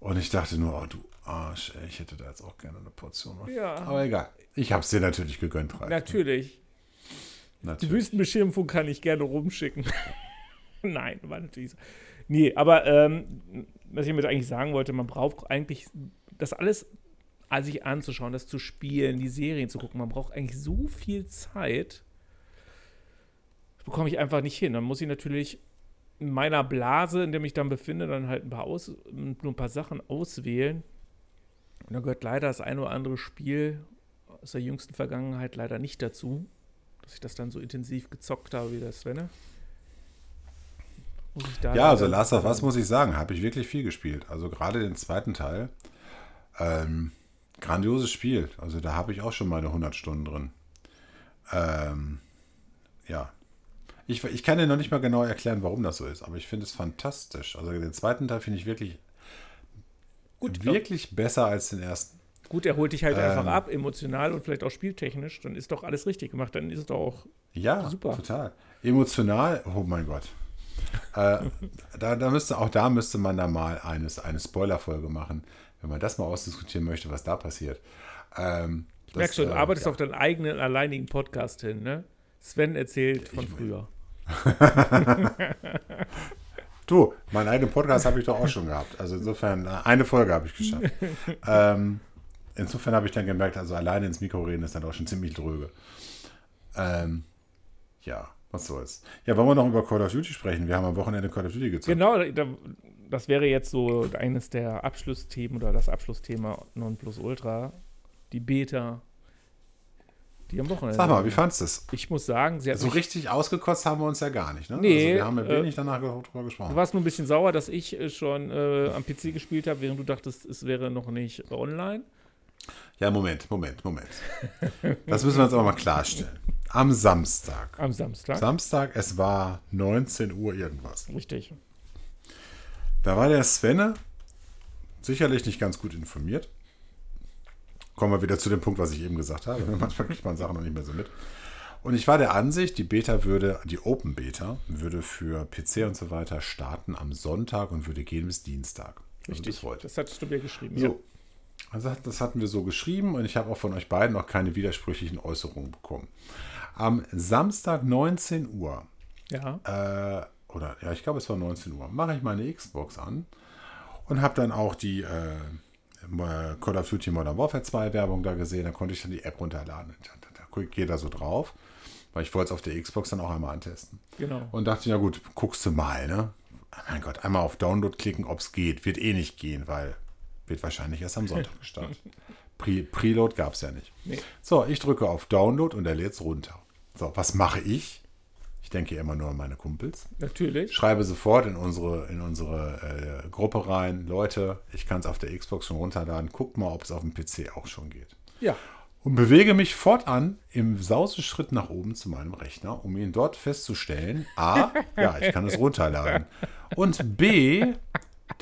Und ich dachte nur, oh du Arsch, ey, ich hätte da jetzt auch gerne eine Portion. Ja. Aber egal. Ich habe es dir natürlich gegönnt, Ralf. Natürlich. natürlich. Die Wüstenbeschimpfung kann ich gerne rumschicken. Nein, war natürlich so. Nee, aber ähm, was ich damit eigentlich sagen wollte, man braucht eigentlich das alles sich anzuschauen, das zu spielen, die Serien zu gucken. Man braucht eigentlich so viel Zeit. Das bekomme ich einfach nicht hin. Dann muss ich natürlich in meiner Blase, in der ich dann befinde, dann halt ein paar, aus, nur ein paar Sachen auswählen. Und da gehört leider das ein oder andere Spiel aus der jüngsten Vergangenheit leider nicht dazu, dass ich das dann so intensiv gezockt habe wie das Svenne. ja, also Last of Us muss ich sagen, habe ich wirklich viel gespielt. Also gerade den zweiten Teil. Ähm, grandioses Spiel. Also da habe ich auch schon meine 100 Stunden drin. Ähm, ja. Ich, ich kann dir noch nicht mal genau erklären, warum das so ist, aber ich finde es fantastisch. Also den zweiten Teil finde ich wirklich Gut, wirklich besser als den ersten. Gut, er holt dich halt ähm, einfach ab, emotional und vielleicht auch spieltechnisch. Dann ist doch alles richtig gemacht. Dann ist es doch auch ja, super. total. Emotional, oh mein Gott. äh, da, da müsste, auch da müsste man da mal eines, eine Spoiler-Folge machen, wenn man das mal ausdiskutieren möchte, was da passiert. Ähm, ich merke schon, du äh, arbeitest ja. auf deinen eigenen alleinigen Podcast hin, ne? Sven erzählt von ich früher. Du, meinen eigenen Podcast habe ich doch auch schon gehabt. Also insofern, äh, eine Folge habe ich geschafft. ähm, insofern habe ich dann gemerkt, also alleine ins Mikro reden ist dann auch schon ziemlich dröge. Ähm, ja, was soll's. Ja, wollen wir noch über Call of Duty sprechen? Wir haben am Wochenende Call of Duty gezockt. Genau, da, das wäre jetzt so eines der Abschlussthemen oder das Abschlussthema Nonplusultra. Die Beta die am Wochenende. Sag mal, wie fandest du es? Ich muss sagen, sie hat So richtig ausgekotzt haben wir uns ja gar nicht, ne? Nee, also wir haben ja äh, wenig danach drüber gesprochen. Du warst nur ein bisschen sauer, dass ich äh, schon äh, am PC gespielt habe, während du dachtest, es wäre noch nicht online. Ja, Moment, Moment, Moment. Das müssen wir uns aber mal klarstellen. Am Samstag. Am Samstag. Samstag, es war 19 Uhr irgendwas. Richtig. Da war der Svenne sicherlich nicht ganz gut informiert. Kommen wir wieder zu dem Punkt, was ich eben gesagt habe. Manchmal kriegt man Sachen noch nicht mehr so mit. Und ich war der Ansicht, die Beta würde, die Open Beta, würde für PC und so weiter starten am Sonntag und würde gehen bis Dienstag. Also Richtig. bis heute. Das hattest du mir geschrieben. So. Also hat- das hatten wir so geschrieben und ich habe auch von euch beiden noch keine widersprüchlichen Äußerungen bekommen. Am Samstag 19 Uhr, Ja. ja. äh, oder ja, ich glaube es war 19 Uhr, mache ich meine Xbox an und habe dann auch die äh, Call of Duty Modern Warfare 2 Werbung da gesehen. Dann konnte ich dann die App runterladen. Da, da, da gehe da so drauf, weil ich wollte es auf der Xbox dann auch einmal antesten. Genau. Und dachte, ja gut, guckst du mal, ne? Mein Gott, einmal auf Download klicken, ob es geht. Wird eh nicht gehen, weil wird wahrscheinlich erst am Sonntag gestartet. Pre Preload gab es ja nicht. Nee. So, ich drücke auf Download und er lädt es runter. So, was mache ich? Ich denke immer nur an meine Kumpels. Natürlich. Schreibe sofort in unsere, in unsere äh, Gruppe rein, Leute, ich kann es auf der Xbox schon runterladen. Guckt mal, ob es auf dem PC auch schon geht Ja. und bewege mich fortan im Sauseschritt nach oben zu meinem Rechner, um ihn dort festzustellen, A, ja, ich kann es runterladen. Und B,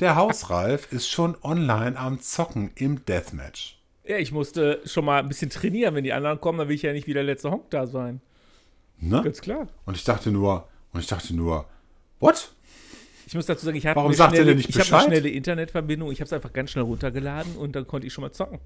der Hausralf ist schon online am Zocken im Deathmatch. Ja, ich musste schon mal ein bisschen trainieren. Wenn die anderen kommen, dann will ich ja nicht wie der letzte Honk da sein. Ne? Ganz klar. Und ich dachte nur, und ich dachte nur, what? Ich muss dazu sagen, ich Warum eine schnelle, ich habe eine schnelle Internetverbindung. Ich habe es einfach ganz schnell runtergeladen und dann konnte ich schon mal zocken.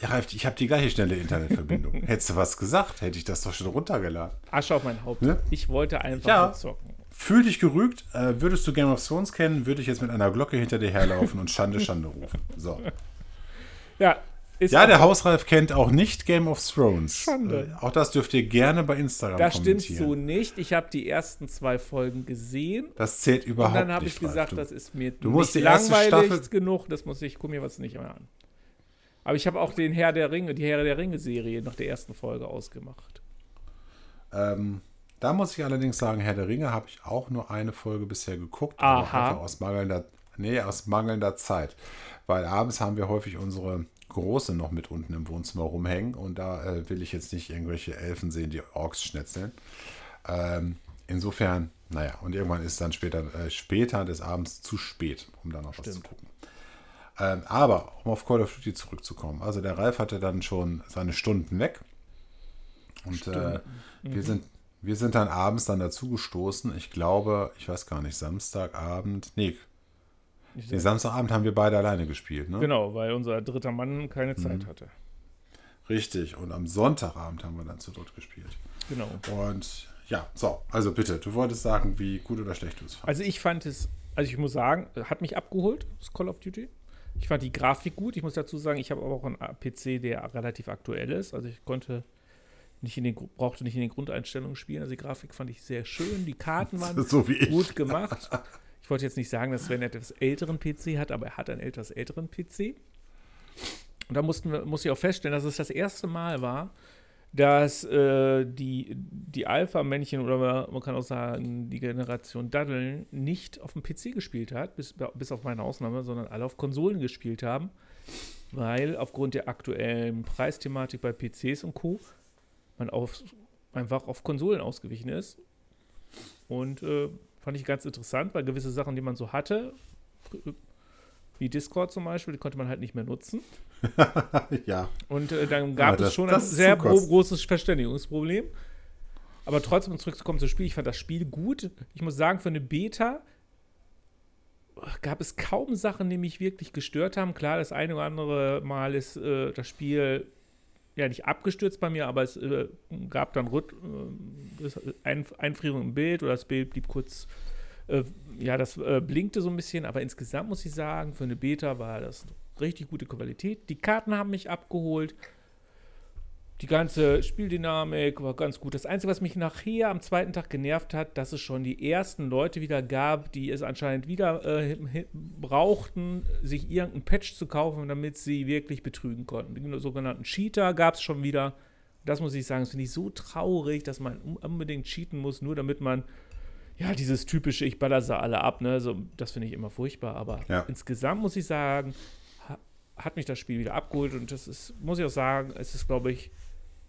Ja, Ralf, ich habe die gleiche schnelle Internetverbindung. Hättest du was gesagt, hätte ich das doch schon runtergeladen. Asche auf mein Haupt. Ne? Ich wollte einfach Ja. zocken. Fühl dich gerügt. Äh, würdest du Game of Thrones kennen, würde ich jetzt mit einer Glocke hinter dir herlaufen und Schande, Schande rufen. So. Ja, ist Ja, der Hausralf kennt auch nicht Game of Thrones. Schande. Äh, auch das dürft ihr gerne bei Instagram das stimmt kommentieren. so nicht. Ich habe die ersten zwei Folgen gesehen. Das zählt Und überhaupt dann habe nicht. ich gesagt, Ralf. das ist mir du musst nicht die erste langweilig Staffel- genug. Das muss ich, guck mir was nicht mehr an. Aber ich habe auch den Herr der Ringe, die Herr der Ringe-Serie nach der ersten Folge ausgemacht. ähm, da muss ich allerdings sagen, Herr der Ringe habe ich auch nur eine Folge bisher geguckt. Aha. Aber aus mangelnder, nee, aus mangelnder Zeit. Weil abends haben wir häufig unsere Große noch mit unten im Wohnzimmer rumhängen und da äh, will ich jetzt nicht irgendwelche Elfen sehen, die Orks schnetzeln. Ähm, insofern, naja, und irgendwann ist dann später, äh, später des Abends zu spät, um da noch was zu Stimmt. gucken. Ähm, aber, um auf Call of Duty zurückzukommen, also der Ralf hatte dann schon seine Stunden weg. Und äh, wir, sind, wir sind dann abends dann dazu gestoßen. Ich glaube, ich weiß gar nicht, Samstagabend. Nee, Nee Samstagabend haben wir beide alleine gespielt. Ne? Genau, weil unser dritter Mann keine Zeit Mhm. hatte. Richtig. Und am Sonntagabend haben wir dann zu dritt gespielt. Genau. Und ja, so, also bitte, du wolltest sagen, wie gut oder schlecht du es fandest. Also ich fand es, also ich muss sagen, hat mich abgeholt, das Call of Duty. Ich fand die Grafik gut. Ich muss dazu sagen, ich habe aber auch einen PC, der relativ aktuell ist. Also ich konnte nicht in den, brauchte nicht in den Grundeinstellungen spielen. Also die Grafik fand ich sehr schön. Die Karten waren so gut gemacht. Ich wollte jetzt nicht sagen, dass Sven einen etwas älteren PC hat, aber er hat einen etwas älteren PC. Und da mussten wir, muss ich auch feststellen, dass es das erste Mal war, dass äh, die, die Alpha-Männchen oder man kann auch sagen, die Generation Daddeln nicht auf dem PC gespielt hat, bis, bis auf meine Ausnahme, sondern alle auf Konsolen gespielt haben, weil aufgrund der aktuellen Preisthematik bei PCs und Co. man auf, einfach auf Konsolen ausgewichen ist. Und äh, fand ich ganz interessant, weil gewisse Sachen, die man so hatte, wie Discord zum Beispiel, die konnte man halt nicht mehr nutzen. ja. Und äh, dann gab Aber es das- schon das ein sehr großes Verständigungsproblem. Aber trotzdem, um zurückzukommen zum Spiel, ich fand das Spiel gut. Ich muss sagen, für eine Beta gab es kaum Sachen, die mich wirklich gestört haben. Klar, das eine oder andere Mal ist äh, das Spiel ja nicht abgestürzt bei mir, aber es äh, gab dann Rüt äh, Ein Einfrierung im Bild oder das Bild blieb kurz Äh, ja, das äh, blinkte so ein bisschen, aber insgesamt muss ich sagen, für eine Beta war das richtig gute Qualität. Die Karten haben mich abgeholt. Die ganze Spieldynamik war ganz gut. Das Einzige, was mich nachher am zweiten Tag genervt hat, dass es schon die ersten Leute wieder gab, die es anscheinend wieder äh, brauchten, sich irgendeinen Patch zu kaufen, damit sie wirklich betrügen konnten. Die sogenannten Cheater gab es schon wieder. Das muss ich sagen, das finde ich so traurig, dass man unbedingt cheaten muss, nur damit man ja, dieses typische, ich baller sie alle ab, ne? So, das finde ich immer furchtbar. Aber ja. insgesamt muss ich sagen, ha, hat mich das Spiel wieder abgeholt und das ist, muss ich auch sagen, es ist, glaube ich,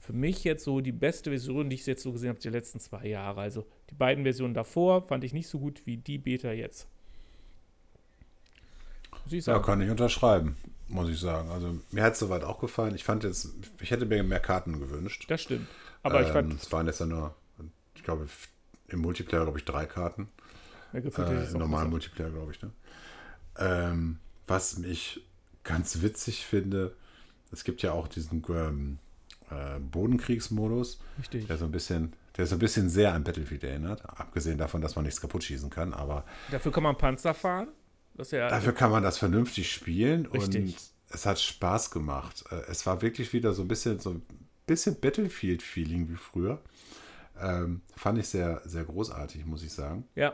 für mich jetzt so die beste Version, die ich jetzt so gesehen habe, die letzten zwei Jahre. Also die beiden Versionen davor fand ich nicht so gut wie die Beta jetzt. Ja, kann ich unterschreiben, muss ich sagen. Also mir hat es soweit auch gefallen. Ich fand jetzt, ich hätte mir mehr Karten gewünscht. Das stimmt. Aber ähm, ich fand. Es waren jetzt ja nur, ich glaube, im Multiplayer, glaube ich, drei Karten. Ja, äh, Im normalen Multiplayer, glaube ich. Ne? Ähm, was ich ganz witzig finde, es gibt ja auch diesen ähm, äh, Bodenkriegsmodus, Richtig. der so ein bisschen, der so ein bisschen sehr an Battlefield erinnert, abgesehen davon, dass man nichts kaputt schießen kann, aber dafür kann man Panzer fahren. Ja dafür kann man das vernünftig spielen Richtig. und es hat Spaß gemacht. Äh, es war wirklich wieder so ein bisschen so ein bisschen Battlefield-Feeling wie früher. Ähm, fand ich sehr, sehr großartig, muss ich sagen. Ja,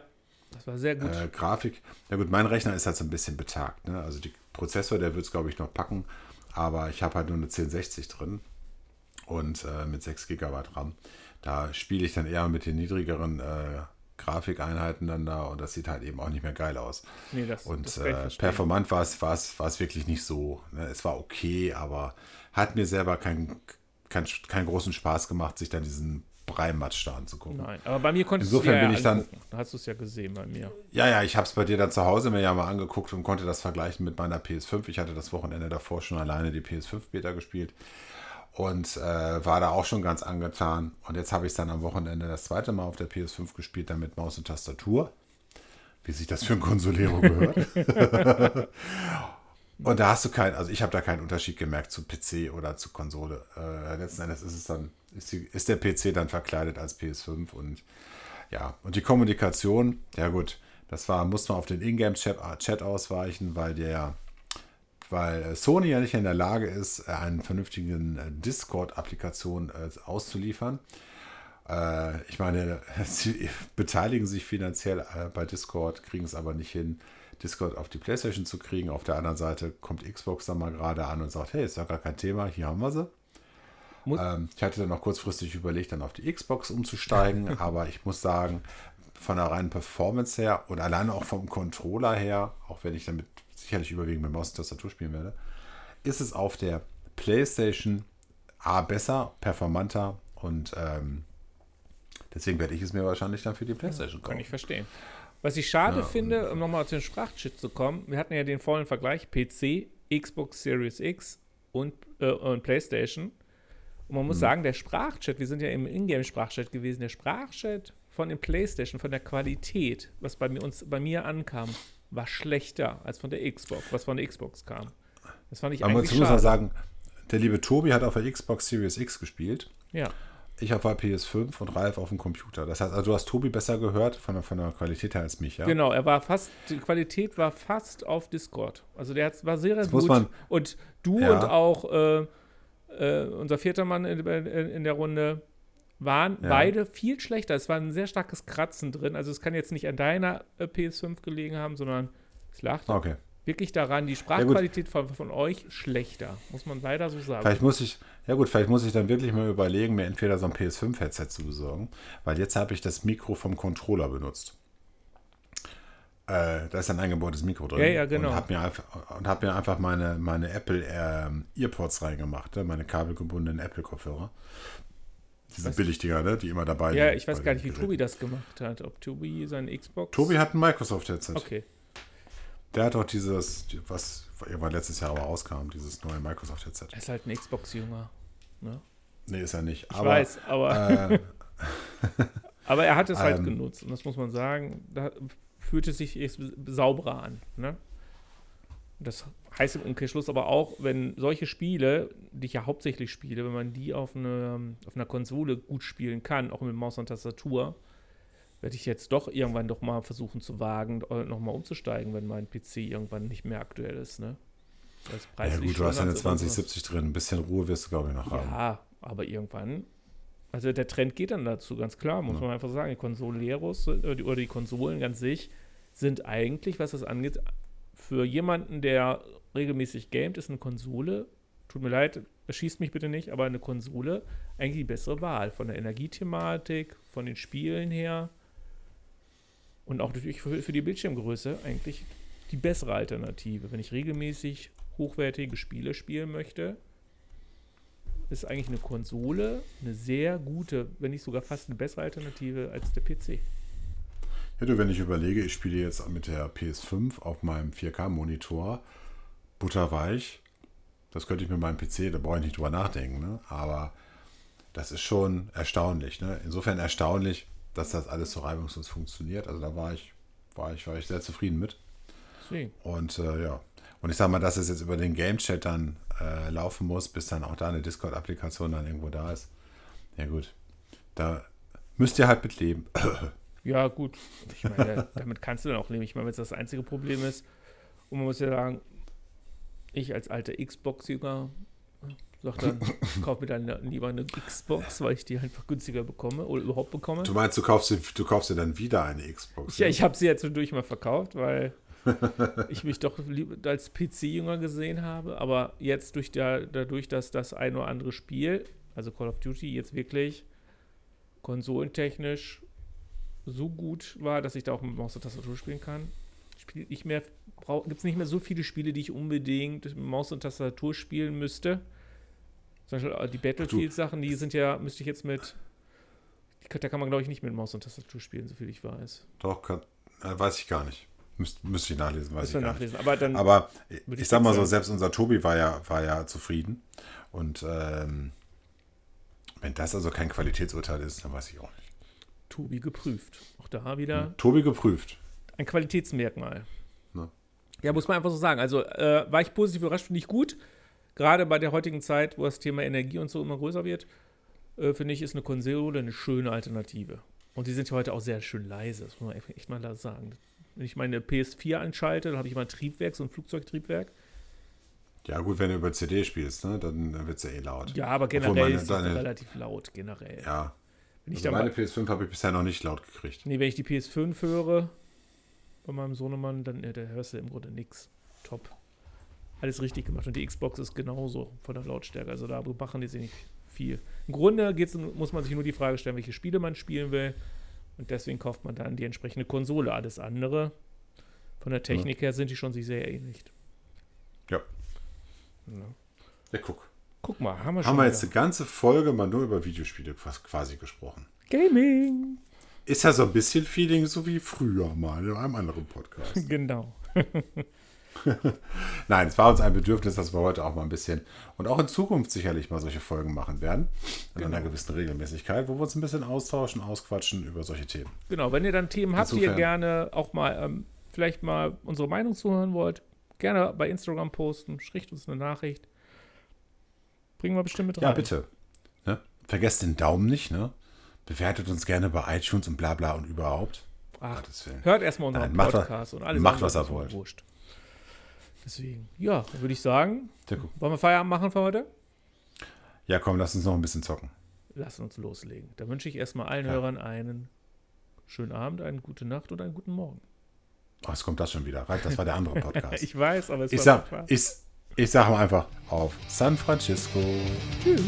das war sehr gut. Äh, Grafik, ja gut, mein Rechner ist halt so ein bisschen betagt. Ne? Also der Prozessor, der wird es, glaube ich, noch packen, aber ich habe halt nur eine 1060 drin und äh, mit 6 GB RAM. Da spiele ich dann eher mit den niedrigeren äh, Grafikeinheiten dann da und das sieht halt eben auch nicht mehr geil aus. Nee, das, und das äh, performant war es, war, es, war es wirklich nicht so. Ne? Es war okay, aber hat mir selber keinen kein, keinen großen Spaß gemacht, sich dann diesen Breimatsch da anzugucken. Nein, aber bei mir konntest Insofern du ja bin ich dann. Da hast du es ja gesehen bei mir. Ja, ja, ich habe es bei dir dann zu Hause mir ja mal angeguckt und konnte das vergleichen mit meiner PS5. Ich hatte das Wochenende davor schon alleine die PS5 Beta gespielt und äh, war da auch schon ganz angetan. Und jetzt habe ich es dann am Wochenende das zweite Mal auf der PS5 gespielt, dann mit Maus und Tastatur. Wie sich das für ein Consolero gehört. und da hast du keinen, also ich habe da keinen Unterschied gemerkt zu PC oder zu Konsole. Äh, letzten Endes ist es dann, ist, die, ist der PC dann verkleidet als PS5 und ja, und die Kommunikation, ja gut, das war, musste man auf den Ingame-Chat Chat ausweichen, weil der weil äh, Sony ja nicht in der Lage ist, äh, einen vernünftigen äh, Discord-Applikation auszuliefern. Ich meine, sie beteiligen sich finanziell bei Discord, kriegen es aber nicht hin, Discord auf die PlayStation zu kriegen. Auf der anderen Seite kommt Xbox dann mal gerade an und sagt, hey, ist ja gar kein Thema, hier haben wir sie. Ähm, ich hatte dann noch kurzfristig überlegt, dann auf die Xbox umzusteigen, aber ich muss sagen, von der reinen Performance her und alleine auch vom Controller her, auch wenn ich damit sicherlich überwiegend mit Maus und Tastatur spielen werde, ist es auf der PlayStation A besser, performanter und ähm, deswegen werde ich es mir wahrscheinlich dann für die PlayStation kaufen. Kann ich verstehen. Was ich schade ja, finde, um nochmal zu den Sprachchip zu kommen, wir hatten ja den vollen Vergleich PC, Xbox Series X und, äh, und PlayStation. Und man muss mhm. sagen, der Sprachchat, wir sind ja im Ingame-Sprachchat gewesen, der Sprachchat von den PlayStation, von der Qualität, was bei mir, uns, bei mir ankam, war schlechter als von der Xbox, was von der Xbox kam. Das fand ich Aber eigentlich muss man sagen, der liebe Tobi hat auf der Xbox Series X gespielt. Ja. Ich auf der PS5 und Ralf auf dem Computer. Das heißt, also du hast Tobi besser gehört von der, von der Qualität her als mich, ja? Genau, er war fast, die Qualität war fast auf Discord. Also der war sehr, sehr gut. Man, und du ja. und auch äh, äh, unser vierter Mann in, in der Runde, waren ja. beide viel schlechter. Es war ein sehr starkes Kratzen drin. Also es kann jetzt nicht an deiner äh, PS5 gelegen haben, sondern es lag okay. wirklich daran, die Sprachqualität ja, von, von euch schlechter, muss man leider so sagen. Vielleicht muss ich, ja gut, vielleicht muss ich dann wirklich mal überlegen, mir entweder so ein PS5-Headset zu besorgen, weil jetzt habe ich das Mikro vom Controller benutzt. Äh, da ist ein eingebautes Mikro drin. Ja, ja, genau. Und habe mir, einfach, hab mir einfach meine, meine Apple äh, Earpods reingemacht, ne, meine kabelgebundenen Apple-Kopfhörer. Diese Billigdinger, ne? die immer dabei sind. Ja, ich weiß gar nicht, wie Tobi das gemacht hat. Ob Tobi sein Xbox. Tobi hat ein Microsoft-Headset. Okay. Der hat auch dieses, was irgendwann letztes Jahr aber rauskam, dieses neue Microsoft-Headset. Er ist halt ein Xbox-Jünger. Ne? Nee, ist er nicht. Ich aber, weiß, aber. Äh, aber er hat es halt ähm, genutzt. Und das muss man sagen. Da fühlte sich sauberer an. Ne? Das heißt im Umkehrschluss aber auch, wenn solche Spiele, die ich ja hauptsächlich spiele, wenn man die auf, eine, auf einer Konsole gut spielen kann, auch mit Maus und Tastatur, werde ich jetzt doch irgendwann doch mal versuchen zu wagen, nochmal umzusteigen, wenn mein PC irgendwann nicht mehr aktuell ist. Ne? Ja gut, du hast eine 2070 drin. Ein bisschen Ruhe wirst du, glaube ich, noch haben. Ja, aber irgendwann also der Trend geht dann dazu, ganz klar, muss ja. man einfach sagen. Die Konsoleros oder die Konsolen ganz sich sind eigentlich, was das angeht, für jemanden, der regelmäßig gamet, ist eine Konsole, tut mir leid, erschießt mich bitte nicht, aber eine Konsole eigentlich die bessere Wahl. Von der Energiethematik, von den Spielen her und auch natürlich für, für die Bildschirmgröße eigentlich die bessere Alternative. Wenn ich regelmäßig hochwertige Spiele spielen möchte, ist eigentlich eine Konsole eine sehr gute, wenn nicht sogar fast eine bessere Alternative als der PC. Ja, du, wenn ich überlege, ich spiele jetzt mit der PS5 auf meinem 4K-Monitor butterweich. Das könnte ich mit meinem PC, da brauche ich nicht drüber nachdenken, ne? aber das ist schon erstaunlich. Ne? Insofern erstaunlich, dass das alles so reibungslos funktioniert. Also da war ich, war ich, war ich sehr zufrieden mit. Sie. Und äh, ja, und ich sage mal, dass es jetzt über den Game Chat dann äh, laufen muss, bis dann auch da eine Discord-Applikation dann irgendwo da ist. Ja gut, da müsst ihr halt mit leben. ja gut, ich meine, damit kannst du dann auch leben. Ich meine, wenn es das einzige Problem ist, und man muss ja sagen, ich als alter Xbox-Jünger sag dann, kauf mir dann lieber eine Xbox, weil ich die einfach günstiger bekomme oder überhaupt bekomme. Du meinst, du kaufst, du kaufst dir dann wieder eine Xbox? Ja, ich habe sie jetzt zwischendurch mal verkauft, weil ich mich doch als PC-Jünger gesehen habe. Aber jetzt durch der, dadurch, dass das ein oder andere Spiel, also Call of Duty, jetzt wirklich konsolentechnisch so gut war, dass ich da auch mit Maus und Tastatur spielen kann. Gibt es nicht mehr so viele Spiele, die ich unbedingt mit Maus und Tastatur spielen müsste. Zum Beispiel äh, die Battlefield-Sachen, die sind ja, müsste ich jetzt mit. Da kann man, glaube ich, nicht mit Maus und Tastatur spielen, soviel ich weiß. Doch, kann, äh, weiß ich gar nicht. Müsste müsst ich nachlesen, weiß ich nachlesen. Aber, dann Aber ich, ich sag mal so, selbst unser Tobi war ja, war ja zufrieden. Und ähm, wenn das also kein Qualitätsurteil ist, dann weiß ich auch nicht. Tobi geprüft. Auch da wieder. Hm, Tobi geprüft. Ein Qualitätsmerkmal. Ne? Ja, muss man einfach so sagen. Also äh, war ich positiv überrascht, finde ich gut. Gerade bei der heutigen Zeit, wo das Thema Energie und so immer größer wird, äh, finde ich, ist eine Konsole eine schöne Alternative. Und die sind ja heute auch sehr schön leise, das muss man echt mal sagen. Wenn ich meine PS4 anschalte, dann habe ich mal ein Triebwerk, so ein Flugzeugtriebwerk. Ja, gut, wenn du über CD spielst, ne, dann, dann wird es ja eh laut. Ja, aber generell meine, ist es relativ laut, generell. Ja. Wenn also meine PS5 habe ich bisher noch nicht laut gekriegt. Nee, wenn ich die PS5 höre, bei meinem Sohnemann, dann ja, da hörst du im Grunde nichts. Top. Alles richtig gemacht. Und die Xbox ist genauso von der Lautstärke. Also da machen die sich nicht viel. Im Grunde geht's, muss man sich nur die Frage stellen, welche Spiele man spielen will. Und deswegen kauft man dann die entsprechende Konsole. Alles andere, von der Technik ja. her, sind die schon sich sehr ähnlich. Ja. Ja, ja guck. Guck mal, haben wir schon. Haben wir jetzt eine ganze Folge mal nur über Videospiele quasi gesprochen. Gaming. Ist ja so ein bisschen Feeling so wie früher mal in einem anderen Podcast. Genau. Nein, es war uns ein Bedürfnis, dass wir heute auch mal ein bisschen und auch in Zukunft sicherlich mal solche Folgen machen werden. In genau. einer gewissen Regelmäßigkeit, wo wir uns ein bisschen austauschen, ausquatschen über solche Themen. Genau, wenn ihr dann Themen habt, die ihr gerne auch mal ähm, vielleicht mal unsere Meinung zuhören wollt, gerne bei Instagram posten, schricht uns eine Nachricht. Bringen wir bestimmt mit rein. Ja, bitte. Ne? Vergesst den Daumen nicht, ne? Bewertet uns gerne bei iTunes und bla bla und überhaupt. Ach, hört erstmal unseren Nein, Podcast macht, und alles. Macht, was ihr wollt. Wurscht. Deswegen, ja, würde ich sagen, wollen wir Feierabend machen für heute? Ja, komm, lass uns noch ein bisschen zocken. Lass uns loslegen. Da wünsche ich erstmal allen ja. Hörern einen schönen Abend, eine gute Nacht und einen guten Morgen. Oh, es kommt das schon wieder. Das war der andere Podcast. ich weiß, aber es ich war sag, ich, ich sage mal einfach auf San Francisco. Tschüss.